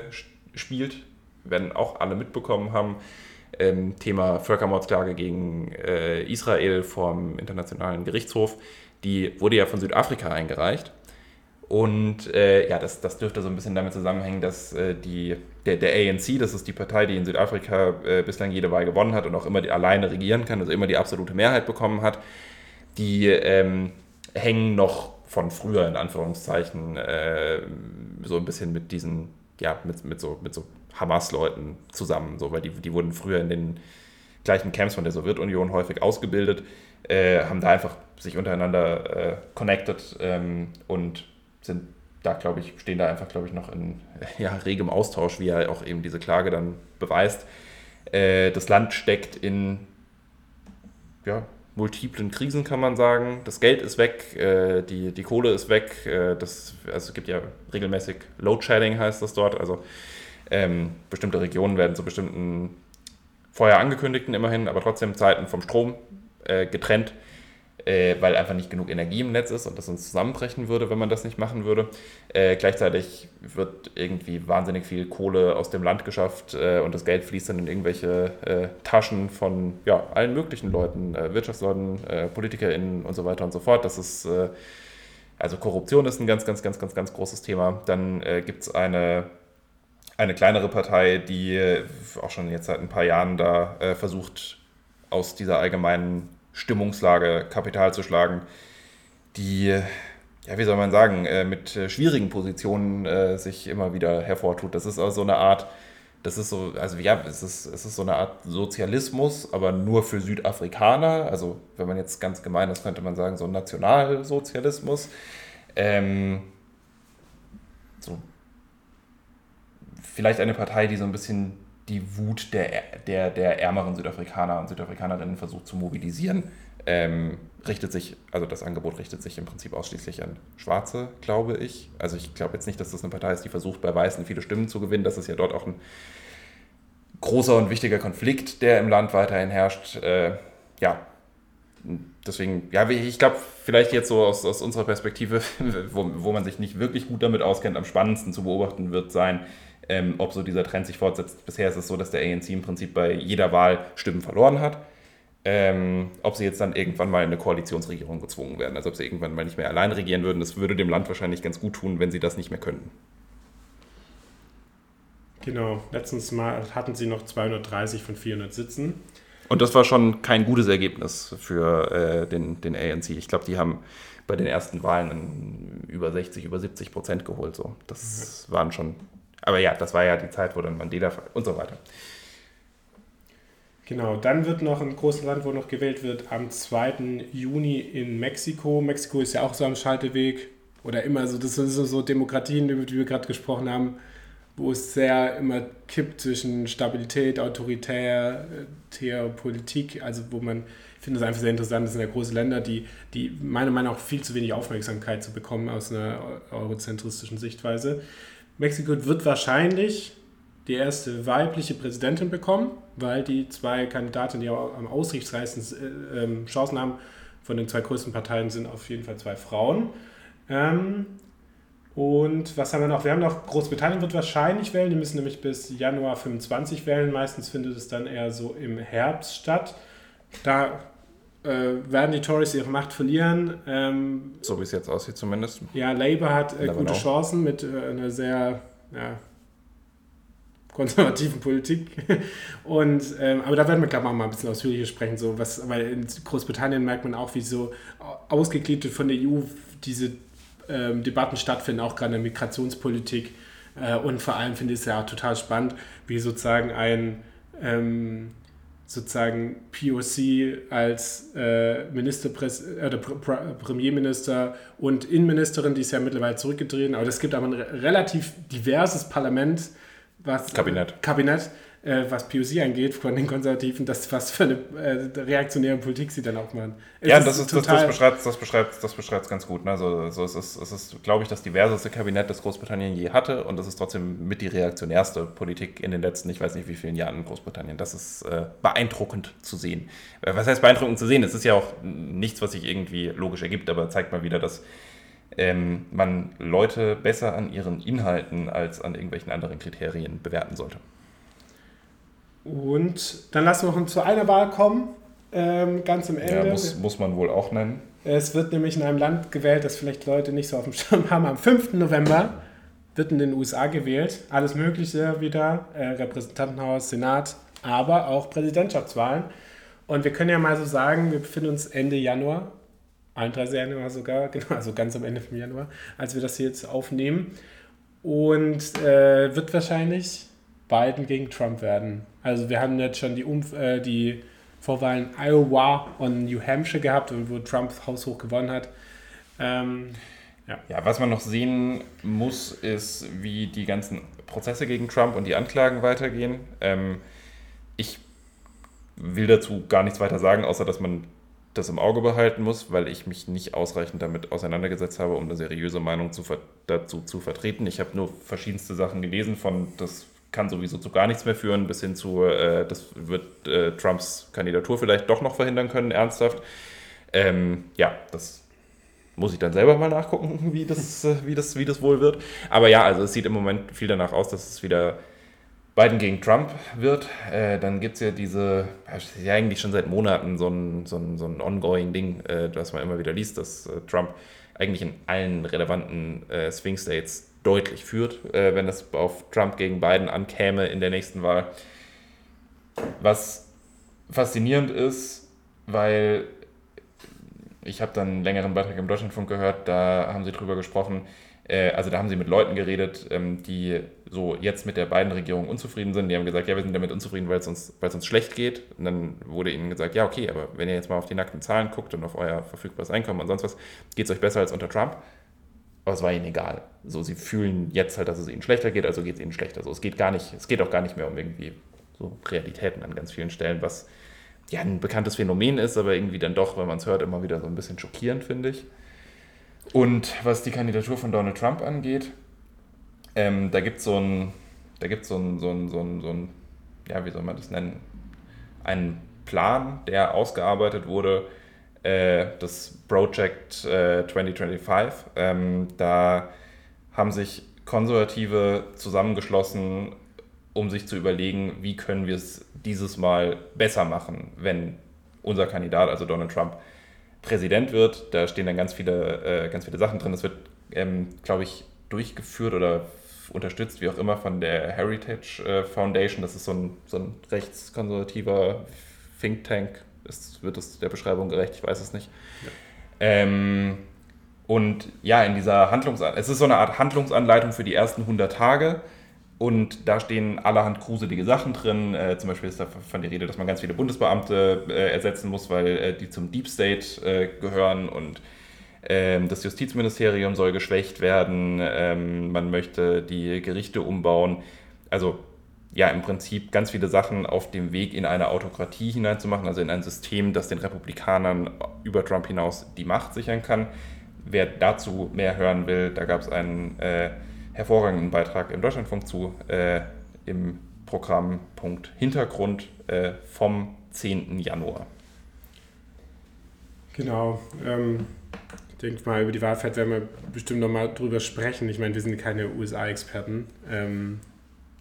spielt werden auch alle mitbekommen haben. Ähm, Thema Völkermordsklage gegen äh, Israel vom Internationalen Gerichtshof. Die wurde ja von Südafrika eingereicht. Und äh, ja, das, das dürfte so ein bisschen damit zusammenhängen, dass äh, die, der, der ANC, das ist die Partei, die in Südafrika äh, bislang jede Wahl gewonnen hat und auch immer die, alleine regieren kann, also immer die absolute Mehrheit bekommen hat, die ähm, hängen noch von früher in Anführungszeichen äh, so ein bisschen mit diesen, ja, mit, mit, so, mit so Hamas-Leuten zusammen, so, weil die, die wurden früher in den gleichen Camps von der Sowjetunion häufig ausgebildet, äh, haben da einfach sich untereinander äh, connected ähm, und sind da, glaube ich, stehen da einfach, glaube ich, noch in ja, regem Austausch, wie er auch eben diese Klage dann beweist. Äh, das Land steckt in ja, multiplen Krisen, kann man sagen. Das Geld ist weg, äh, die, die Kohle ist weg. Äh, das, also es gibt ja regelmäßig Load Shedding, heißt das dort. Also ähm, bestimmte Regionen werden zu bestimmten vorher angekündigten immerhin, aber trotzdem Zeiten vom Strom äh, getrennt. Äh, weil einfach nicht genug Energie im Netz ist und das uns zusammenbrechen würde, wenn man das nicht machen würde. Äh, gleichzeitig wird irgendwie wahnsinnig viel Kohle aus dem Land geschafft äh, und das Geld fließt dann in irgendwelche äh, Taschen von ja, allen möglichen Leuten, äh, Wirtschaftsleuten, äh, PolitikerInnen und so weiter und so fort. Das ist, also Korruption ist ein ganz, ganz, ganz, ganz, ganz großes Thema. Dann gibt es eine eine kleinere Partei, die auch schon jetzt seit ein paar Jahren da versucht, aus dieser allgemeinen Stimmungslage Kapital zu schlagen, die, ja, wie soll man sagen, äh, mit äh, schwierigen Positionen äh, sich immer wieder hervortut. Das ist also eine Art, das ist so, also ja, es ist, es ist so eine Art Sozialismus, aber nur für Südafrikaner. Also, wenn man jetzt ganz gemein ist, könnte man sagen, so Nationalsozialismus. Ähm, so, vielleicht eine Partei, die so ein bisschen die Wut der, der, der ärmeren Südafrikaner und Südafrikanerinnen versucht zu mobilisieren, ähm, richtet sich, also das Angebot richtet sich im Prinzip ausschließlich an Schwarze, glaube ich. Also ich glaube jetzt nicht, dass das eine Partei ist, die versucht, bei Weißen viele Stimmen zu gewinnen. Das ist ja dort auch ein großer und wichtiger Konflikt, der im Land weiterhin herrscht. Äh, ja, deswegen, ja, ich glaube, vielleicht jetzt so aus, aus unserer Perspektive, wo, wo man sich nicht wirklich gut damit auskennt, am spannendsten zu beobachten wird sein, ähm, ob so dieser Trend sich fortsetzt. Bisher ist es so, dass der ANC im Prinzip bei jeder Wahl Stimmen verloren hat. Ähm, ob sie jetzt dann irgendwann mal in eine Koalitionsregierung gezwungen werden, also ob sie irgendwann mal nicht mehr allein regieren würden, das würde dem Land wahrscheinlich ganz gut tun, wenn sie das nicht mehr könnten. Genau, letztens mal hatten sie noch 230 von 400 Sitzen. Und das war schon kein gutes Ergebnis für äh, den, den ANC. Ich glaube, die haben bei den ersten Wahlen über 60, über 70 Prozent geholt. So. Das waren schon aber ja, das war ja die Zeit, wo dann Mandela und so weiter. Genau, dann wird noch ein großes Land, wo noch gewählt wird, am 2. Juni in Mexiko. Mexiko ist ja auch so am Schalteweg oder immer so, das sind so, Demokratien, über die wir gerade gesprochen haben, wo es sehr immer kippt zwischen Stabilität, Autoritär, äh, Politik, also wo man, ich finde es einfach sehr interessant, das sind ja große Länder, die, die meiner Meinung nach viel zu wenig Aufmerksamkeit zu bekommen aus einer eurozentristischen Sichtweise. Mexiko wird wahrscheinlich die erste weibliche Präsidentin bekommen, weil die zwei Kandidatinnen, die am aussichtsreichsten äh, ähm, Chancen haben, von den zwei größten Parteien sind auf jeden Fall zwei Frauen. Ähm, und was haben wir noch? Wir haben noch, Großbritannien wird wahrscheinlich wählen, die müssen nämlich bis Januar 25 wählen. Meistens findet es dann eher so im Herbst statt. Da äh, werden die Tories ihre Macht verlieren. Ähm, so wie es jetzt aussieht zumindest. Ja, Labour hat äh, gute Chancen mit äh, einer sehr ja, konservativen Politik. Und, ähm, aber da werden wir, glaube ich, mal ein bisschen ausführlicher sprechen. So, was, weil in Großbritannien merkt man auch, wie so ausgegliedert von der EU diese ähm, Debatten stattfinden, auch gerade in der Migrationspolitik. Äh, und vor allem finde ich es ja auch total spannend, wie sozusagen ein ähm, sozusagen POC als äh, Ministerpräs äh, Premierminister und Innenministerin, die ist ja mittlerweile zurückgetreten, aber es gibt aber ein relativ diverses Parlament, was Kabinett, äh, Kabinett äh, was POC angeht, von den Konservativen, das was für eine äh, reaktionäre Politik sie dann auch machen. Es ja, das, ist, das, das beschreibt das beschreibt das beschreibt ganz gut. Ne? Also, also es ist, es ist glaube ich, das diverseste Kabinett, das Großbritannien je hatte und das ist trotzdem mit die reaktionärste Politik in den letzten, ich weiß nicht wie vielen Jahren in Großbritannien. Das ist äh, beeindruckend zu sehen. Äh, was heißt beeindruckend zu sehen? Es ist ja auch nichts, was sich irgendwie logisch ergibt, aber zeigt mal wieder, dass ähm, man Leute besser an ihren Inhalten als an irgendwelchen anderen Kriterien bewerten sollte. Und dann lassen wir noch zu einer Wahl kommen, ähm, ganz am Ende. Ja, muss, muss man wohl auch nennen. Es wird nämlich in einem Land gewählt, das vielleicht Leute nicht so auf dem Schirm haben. Am 5. November wird in den USA gewählt. Alles Mögliche wieder, äh, Repräsentantenhaus, Senat, aber auch Präsidentschaftswahlen. Und wir können ja mal so sagen, wir befinden uns Ende Januar, 31. Januar sogar, genau, also ganz am Ende vom Januar, als wir das hier jetzt aufnehmen. Und äh, wird wahrscheinlich Biden gegen Trump werden. Also wir haben jetzt schon die, Umf äh, die Vorwahlen Iowa und New Hampshire gehabt, wo Trump haushoch gewonnen hat. Ähm, ja. ja, was man noch sehen muss, ist, wie die ganzen Prozesse gegen Trump und die Anklagen weitergehen. Ähm, ich will dazu gar nichts weiter sagen, außer dass man das im Auge behalten muss, weil ich mich nicht ausreichend damit auseinandergesetzt habe, um eine seriöse Meinung zu dazu zu vertreten. Ich habe nur verschiedenste Sachen gelesen, von das kann sowieso zu gar nichts mehr führen, bis hin zu, äh, das wird äh, Trumps Kandidatur vielleicht doch noch verhindern können, ernsthaft. Ähm, ja, das muss ich dann selber mal nachgucken, wie das, äh, wie, das, wie das wohl wird. Aber ja, also es sieht im Moment viel danach aus, dass es wieder Biden gegen Trump wird. Äh, dann gibt es ja diese, ja eigentlich schon seit Monaten so ein, so ein, so ein ongoing Ding, äh, das man immer wieder liest, dass äh, Trump eigentlich in allen relevanten äh, Swing States deutlich führt, äh, wenn es auf Trump gegen Biden ankäme in der nächsten Wahl. Was faszinierend ist, weil ich habe dann einen längeren Beitrag im Deutschlandfunk gehört, da haben sie drüber gesprochen, äh, also da haben sie mit Leuten geredet, ähm, die so jetzt mit der beiden Regierung unzufrieden sind. Die haben gesagt, ja, wir sind damit unzufrieden, weil es uns, weil es uns schlecht geht. Und dann wurde ihnen gesagt, ja, okay, aber wenn ihr jetzt mal auf die nackten Zahlen guckt und auf euer verfügbares Einkommen und sonst was, geht es euch besser als unter Trump. Aber es war ihnen egal. So, sie fühlen jetzt halt, dass es ihnen schlechter geht, also geht es ihnen schlechter. So, es geht gar nicht, es geht auch gar nicht mehr um irgendwie so Realitäten an ganz vielen Stellen, was ja ein bekanntes Phänomen ist, aber irgendwie dann doch, wenn man es hört, immer wieder so ein bisschen schockierend, finde ich. Und was die Kandidatur von Donald Trump angeht, ähm, da gibt so es da gibt's so ein, so ein, so ein, so ein, ja, wie soll man das nennen, einen Plan, der ausgearbeitet wurde, äh, das Project äh, 2025. Ähm, da haben sich Konservative zusammengeschlossen, um sich zu überlegen, wie können wir es dieses Mal besser machen, wenn unser Kandidat, also Donald Trump, Präsident wird. Da stehen dann ganz viele, äh, ganz viele Sachen drin. Das wird, ähm, glaube ich, durchgeführt oder unterstützt, wie auch immer, von der Heritage äh, Foundation. Das ist so ein, so ein rechtskonservativer Think Tank. Ist, wird es der Beschreibung gerecht? Ich weiß es nicht. Ja. Ähm, und ja, in dieser Handlungsanleitung, es ist so eine Art Handlungsanleitung für die ersten 100 Tage. Und da stehen allerhand gruselige Sachen drin. Äh, zum Beispiel ist davon die Rede, dass man ganz viele Bundesbeamte äh, ersetzen muss, weil äh, die zum Deep State äh, gehören und ähm, das Justizministerium soll geschwächt werden. Ähm, man möchte die Gerichte umbauen. Also ja, im Prinzip ganz viele Sachen auf dem Weg in eine Autokratie hineinzumachen, also in ein System, das den Republikanern über Trump hinaus die Macht sichern kann. Wer dazu mehr hören will, da gab es einen äh, hervorragenden Beitrag im Deutschlandfunk zu, äh, im Programmpunkt Hintergrund äh, vom 10. Januar. Genau. Ähm, ich denke mal, über die Wahlfahrt werden wir bestimmt nochmal drüber sprechen. Ich meine, wir sind keine USA-Experten. Ähm,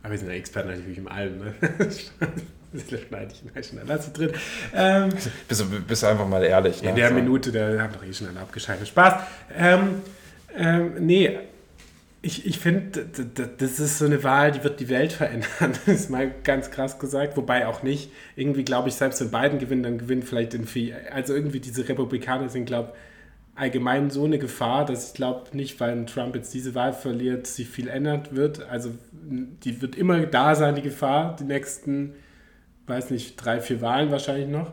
aber wir sind ja Experten natürlich im Allem. Ne? Das schneide ich schon alles drin. Ähm, bist, du, bist du einfach mal ehrlich. Ne? In der so. Minute, da haben doch eh schon alle abgeschaltet. Spaß. Ähm, ähm, nee, ich, ich finde, das ist so eine Wahl, die wird die Welt verändern. Das ist mal ganz krass gesagt. Wobei auch nicht. Irgendwie glaube ich, selbst wenn Biden gewinnt, dann gewinnt vielleicht in viel. Also irgendwie diese Republikaner sind, glaube ich, allgemein so eine Gefahr, dass ich glaube nicht, weil Trump jetzt diese Wahl verliert, sich viel ändert wird. Also die wird immer da sein, die Gefahr, die nächsten, weiß nicht, drei, vier Wahlen wahrscheinlich noch.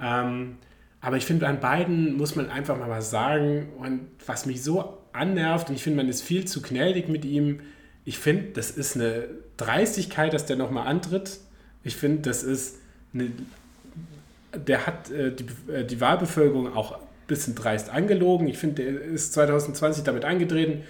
Ähm, aber ich finde, an beiden muss man einfach mal was sagen. Und was mich so annervt und ich finde, man ist viel zu gnädig mit ihm. Ich finde, das ist eine Dreistigkeit, dass der nochmal antritt. Ich finde, das ist eine, der hat äh, die, äh, die Wahlbevölkerung auch bisschen dreist angelogen. Ich finde, der ist 2020 damit angetreten.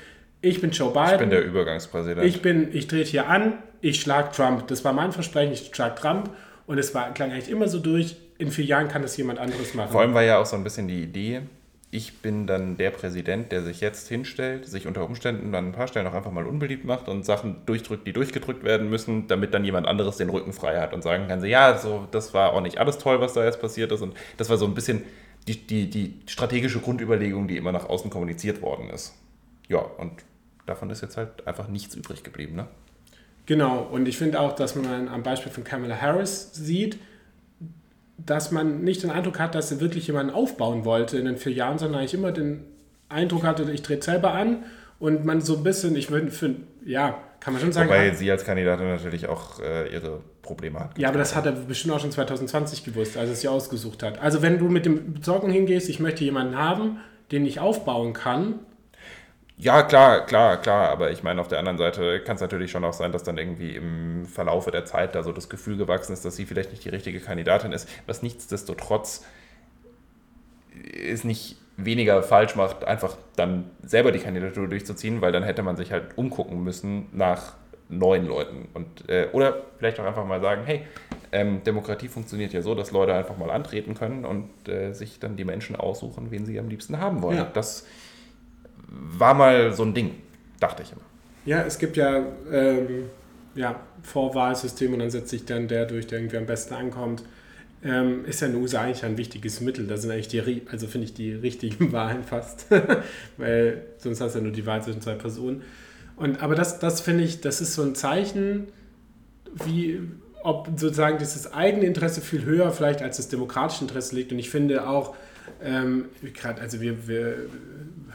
Ich bin Joe Biden. Ich bin der Übergangspräsident. Ich bin, ich trete hier an, ich schlage Trump. Das war mein Versprechen, ich schlage Trump. Und es war, klang eigentlich immer so durch. In vier Jahren kann das jemand anderes machen. Vor allem war ja auch so ein bisschen die Idee, ich bin dann der Präsident, der sich jetzt hinstellt, sich unter Umständen an ein paar Stellen auch einfach mal unbeliebt macht und Sachen durchdrückt, die durchgedrückt werden müssen, damit dann jemand anderes den Rücken frei hat und sagen kann, ja, so, das war auch nicht alles toll, was da jetzt passiert ist. Und das war so ein bisschen die, die, die strategische Grundüberlegung, die immer nach außen kommuniziert worden ist. Ja, und davon ist jetzt halt einfach nichts übrig geblieben. Ne? Genau, und ich finde auch, dass man am Beispiel von Kamala Harris sieht, dass man nicht den Eindruck hat, dass sie wirklich jemanden aufbauen wollte in den vier Jahren, sondern ich immer den Eindruck hatte, ich trete selber an und man so ein bisschen, ich würde ja, kann man schon sagen. Wobei sie als Kandidatin natürlich auch äh, ihre Probleme hat. Ja, aber das hat er bestimmt auch schon 2020 gewusst, als er es sie ausgesucht hat. Also wenn du mit dem Sorgen hingehst, ich möchte jemanden haben, den ich aufbauen kann, ja, klar, klar, klar, aber ich meine, auf der anderen Seite kann es natürlich schon auch sein, dass dann irgendwie im Verlaufe der Zeit da so das Gefühl gewachsen ist, dass sie vielleicht nicht die richtige Kandidatin ist, was nichtsdestotrotz es nicht weniger falsch macht, einfach dann selber die Kandidatur durchzuziehen, weil dann hätte man sich halt umgucken müssen nach neuen Leuten und äh, oder vielleicht auch einfach mal sagen, hey, Ähm, Demokratie funktioniert ja so, dass Leute einfach mal antreten können und äh, sich dann die Menschen aussuchen, wen sie am liebsten haben wollen. Ja. Das war mal so ein Ding, dachte ich immer. Ja, es gibt ja, ähm, ja Vorwahlsystem und dann setzt sich dann der durch, der irgendwie am besten ankommt. Ähm, ist ja in den USA eigentlich ein wichtiges Mittel. Da sind eigentlich die, also finde ich die richtigen Wahlen fast, weil sonst hast du ja nur die Wahl zwischen zwei Personen. Und, aber das, das finde ich, das ist so ein Zeichen, wie, ob sozusagen dieses eigene Interesse viel höher vielleicht als das demokratische Interesse liegt. Und ich finde auch, ähm, gerade, also wir, wir,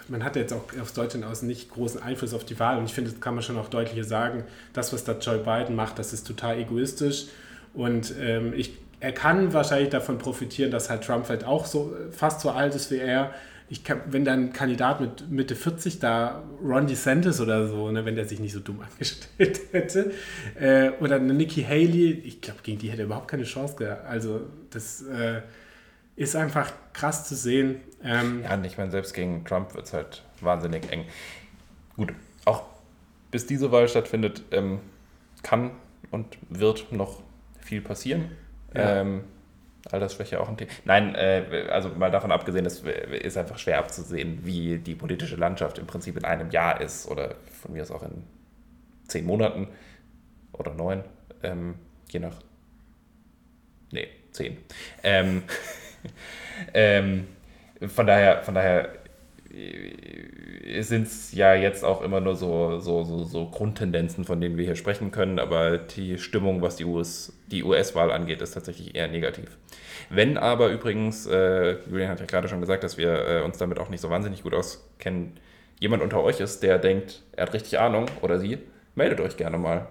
man hat jetzt auch aus Deutschland aus nicht großen Einfluss auf die Wahl und ich finde, das kann man schon auch deutlicher sagen, das, was da Joe Biden macht, das ist total egoistisch und ähm, ich, er kann wahrscheinlich davon profitieren, dass halt Trump halt auch so fast so alt ist wie er. Ich kann, wenn dann ein Kandidat mit Mitte 40 da, Ron DeSantis oder so, ne, wenn der sich nicht so dumm angestellt hätte, äh, oder eine Nikki Haley, ich glaube, gegen die hätte er überhaupt keine Chance gehabt. Also das äh, ist einfach krass zu sehen. Ähm, ja, ich meine, selbst gegen Trump wird es halt wahnsinnig eng. Gut, auch bis diese Wahl stattfindet, ähm, kann und wird noch viel passieren. Ähm, Altersschwäche auch ein Thema. Nein, äh, also mal davon abgesehen, es ist einfach schwer abzusehen, wie die politische Landschaft im Prinzip in einem Jahr ist oder von mir aus auch in zehn Monaten oder neun, ähm, je nach. Nee, zehn. Ähm, ähm, von daher, von daher sind es ja jetzt auch immer nur so, so, so, so, Grundtendenzen, von denen wir hier sprechen können, aber die Stimmung, was die, US, die US-Wahl angeht, ist tatsächlich eher negativ. Wenn aber übrigens, äh, Julian hat ja gerade schon gesagt, dass wir äh, uns damit auch nicht so wahnsinnig gut auskennen, jemand unter euch ist, der denkt, er hat richtig Ahnung oder sie, meldet euch gerne mal.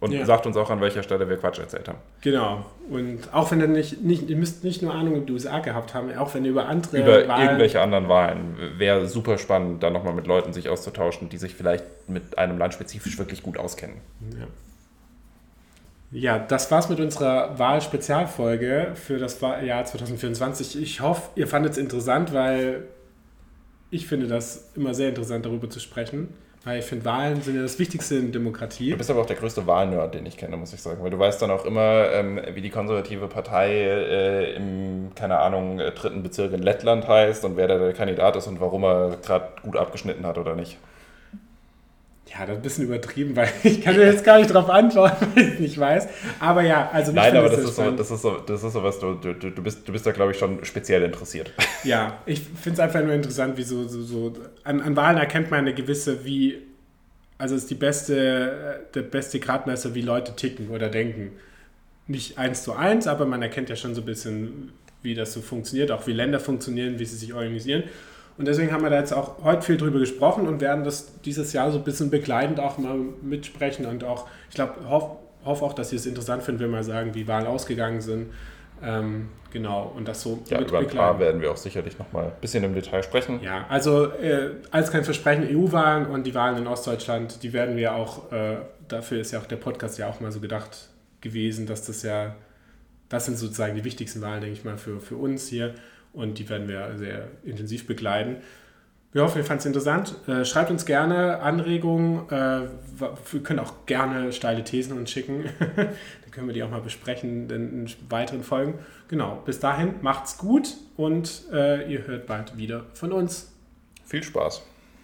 Und ja. sagt uns auch, an welcher Stelle wir Quatsch erzählt haben. Genau. Und auch wenn ihr nicht, nicht, ihr müsst nicht nur Ahnung über die USA gehabt haben, auch wenn ihr über andere Über Wahlen irgendwelche anderen Wahlen. Wäre super spannend, da nochmal mit Leuten sich auszutauschen, die sich vielleicht mit einem Land spezifisch wirklich gut auskennen. Ja. Ja, das war's mit unserer Wahlspezialfolge für das Jahr 2024. Ich hoffe, ihr fandet es interessant, weil ich finde das immer sehr interessant, darüber zu sprechen. Weil ich finde, Wahlen sind ja das Wichtigste in Demokratie. Du bist aber auch der größte Wahlnerd, den ich kenne, muss ich sagen. Weil du weißt dann auch immer, ähm, wie die konservative Partei äh, im, keine Ahnung, äh, dritten Bezirk in Lettland heißt und wer da der Kandidat ist und warum er gerade gut abgeschnitten hat oder nicht. Ja, das ist ein bisschen übertrieben, weil ich kann dir jetzt gar nicht darauf antworten, weil ich es nicht weiß. Aber ja, also Nein, aber das ist, so, das ist, so, das ist so was, du, du, du, bist, du bist da, glaube ich, schon speziell interessiert. Ja, ich finde es einfach nur interessant, wie so, so, so an, an Wahlen erkennt man eine gewisse, wie, also ist die beste, der beste Gradmesser, wie Leute ticken oder denken. Nicht eins zu eins, aber man erkennt ja schon so ein bisschen, wie das so funktioniert, auch wie Länder funktionieren, wie sie sich organisieren. Und deswegen haben wir da jetzt auch heute viel drüber gesprochen und werden das dieses Jahr so ein bisschen begleitend auch mal mitsprechen und auch, ich glaube, hoffe hoff auch, dass Sie es interessant finden, wenn wir mal sagen, wie Wahlen ausgegangen sind. Ähm, genau, und das so Ja, über ein paar werden wir auch sicherlich nochmal ein bisschen im Detail sprechen. Ja, also äh, als kein Versprechen, EU-Wahlen und die Wahlen in Ostdeutschland, die werden wir auch, äh, dafür ist ja auch der Podcast ja auch mal so gedacht gewesen, dass das ja, das sind sozusagen die wichtigsten Wahlen, denke ich mal, für, für uns hier und die werden wir sehr intensiv begleiten. Wir hoffen, ihr fandet es interessant. Äh, schreibt uns gerne Anregungen. Äh, wir können auch gerne steile Thesen uns schicken. Dann können wir die auch mal besprechen in weiteren Folgen. Genau, bis dahin macht's gut und äh, ihr hört bald wieder von uns. Viel Spaß.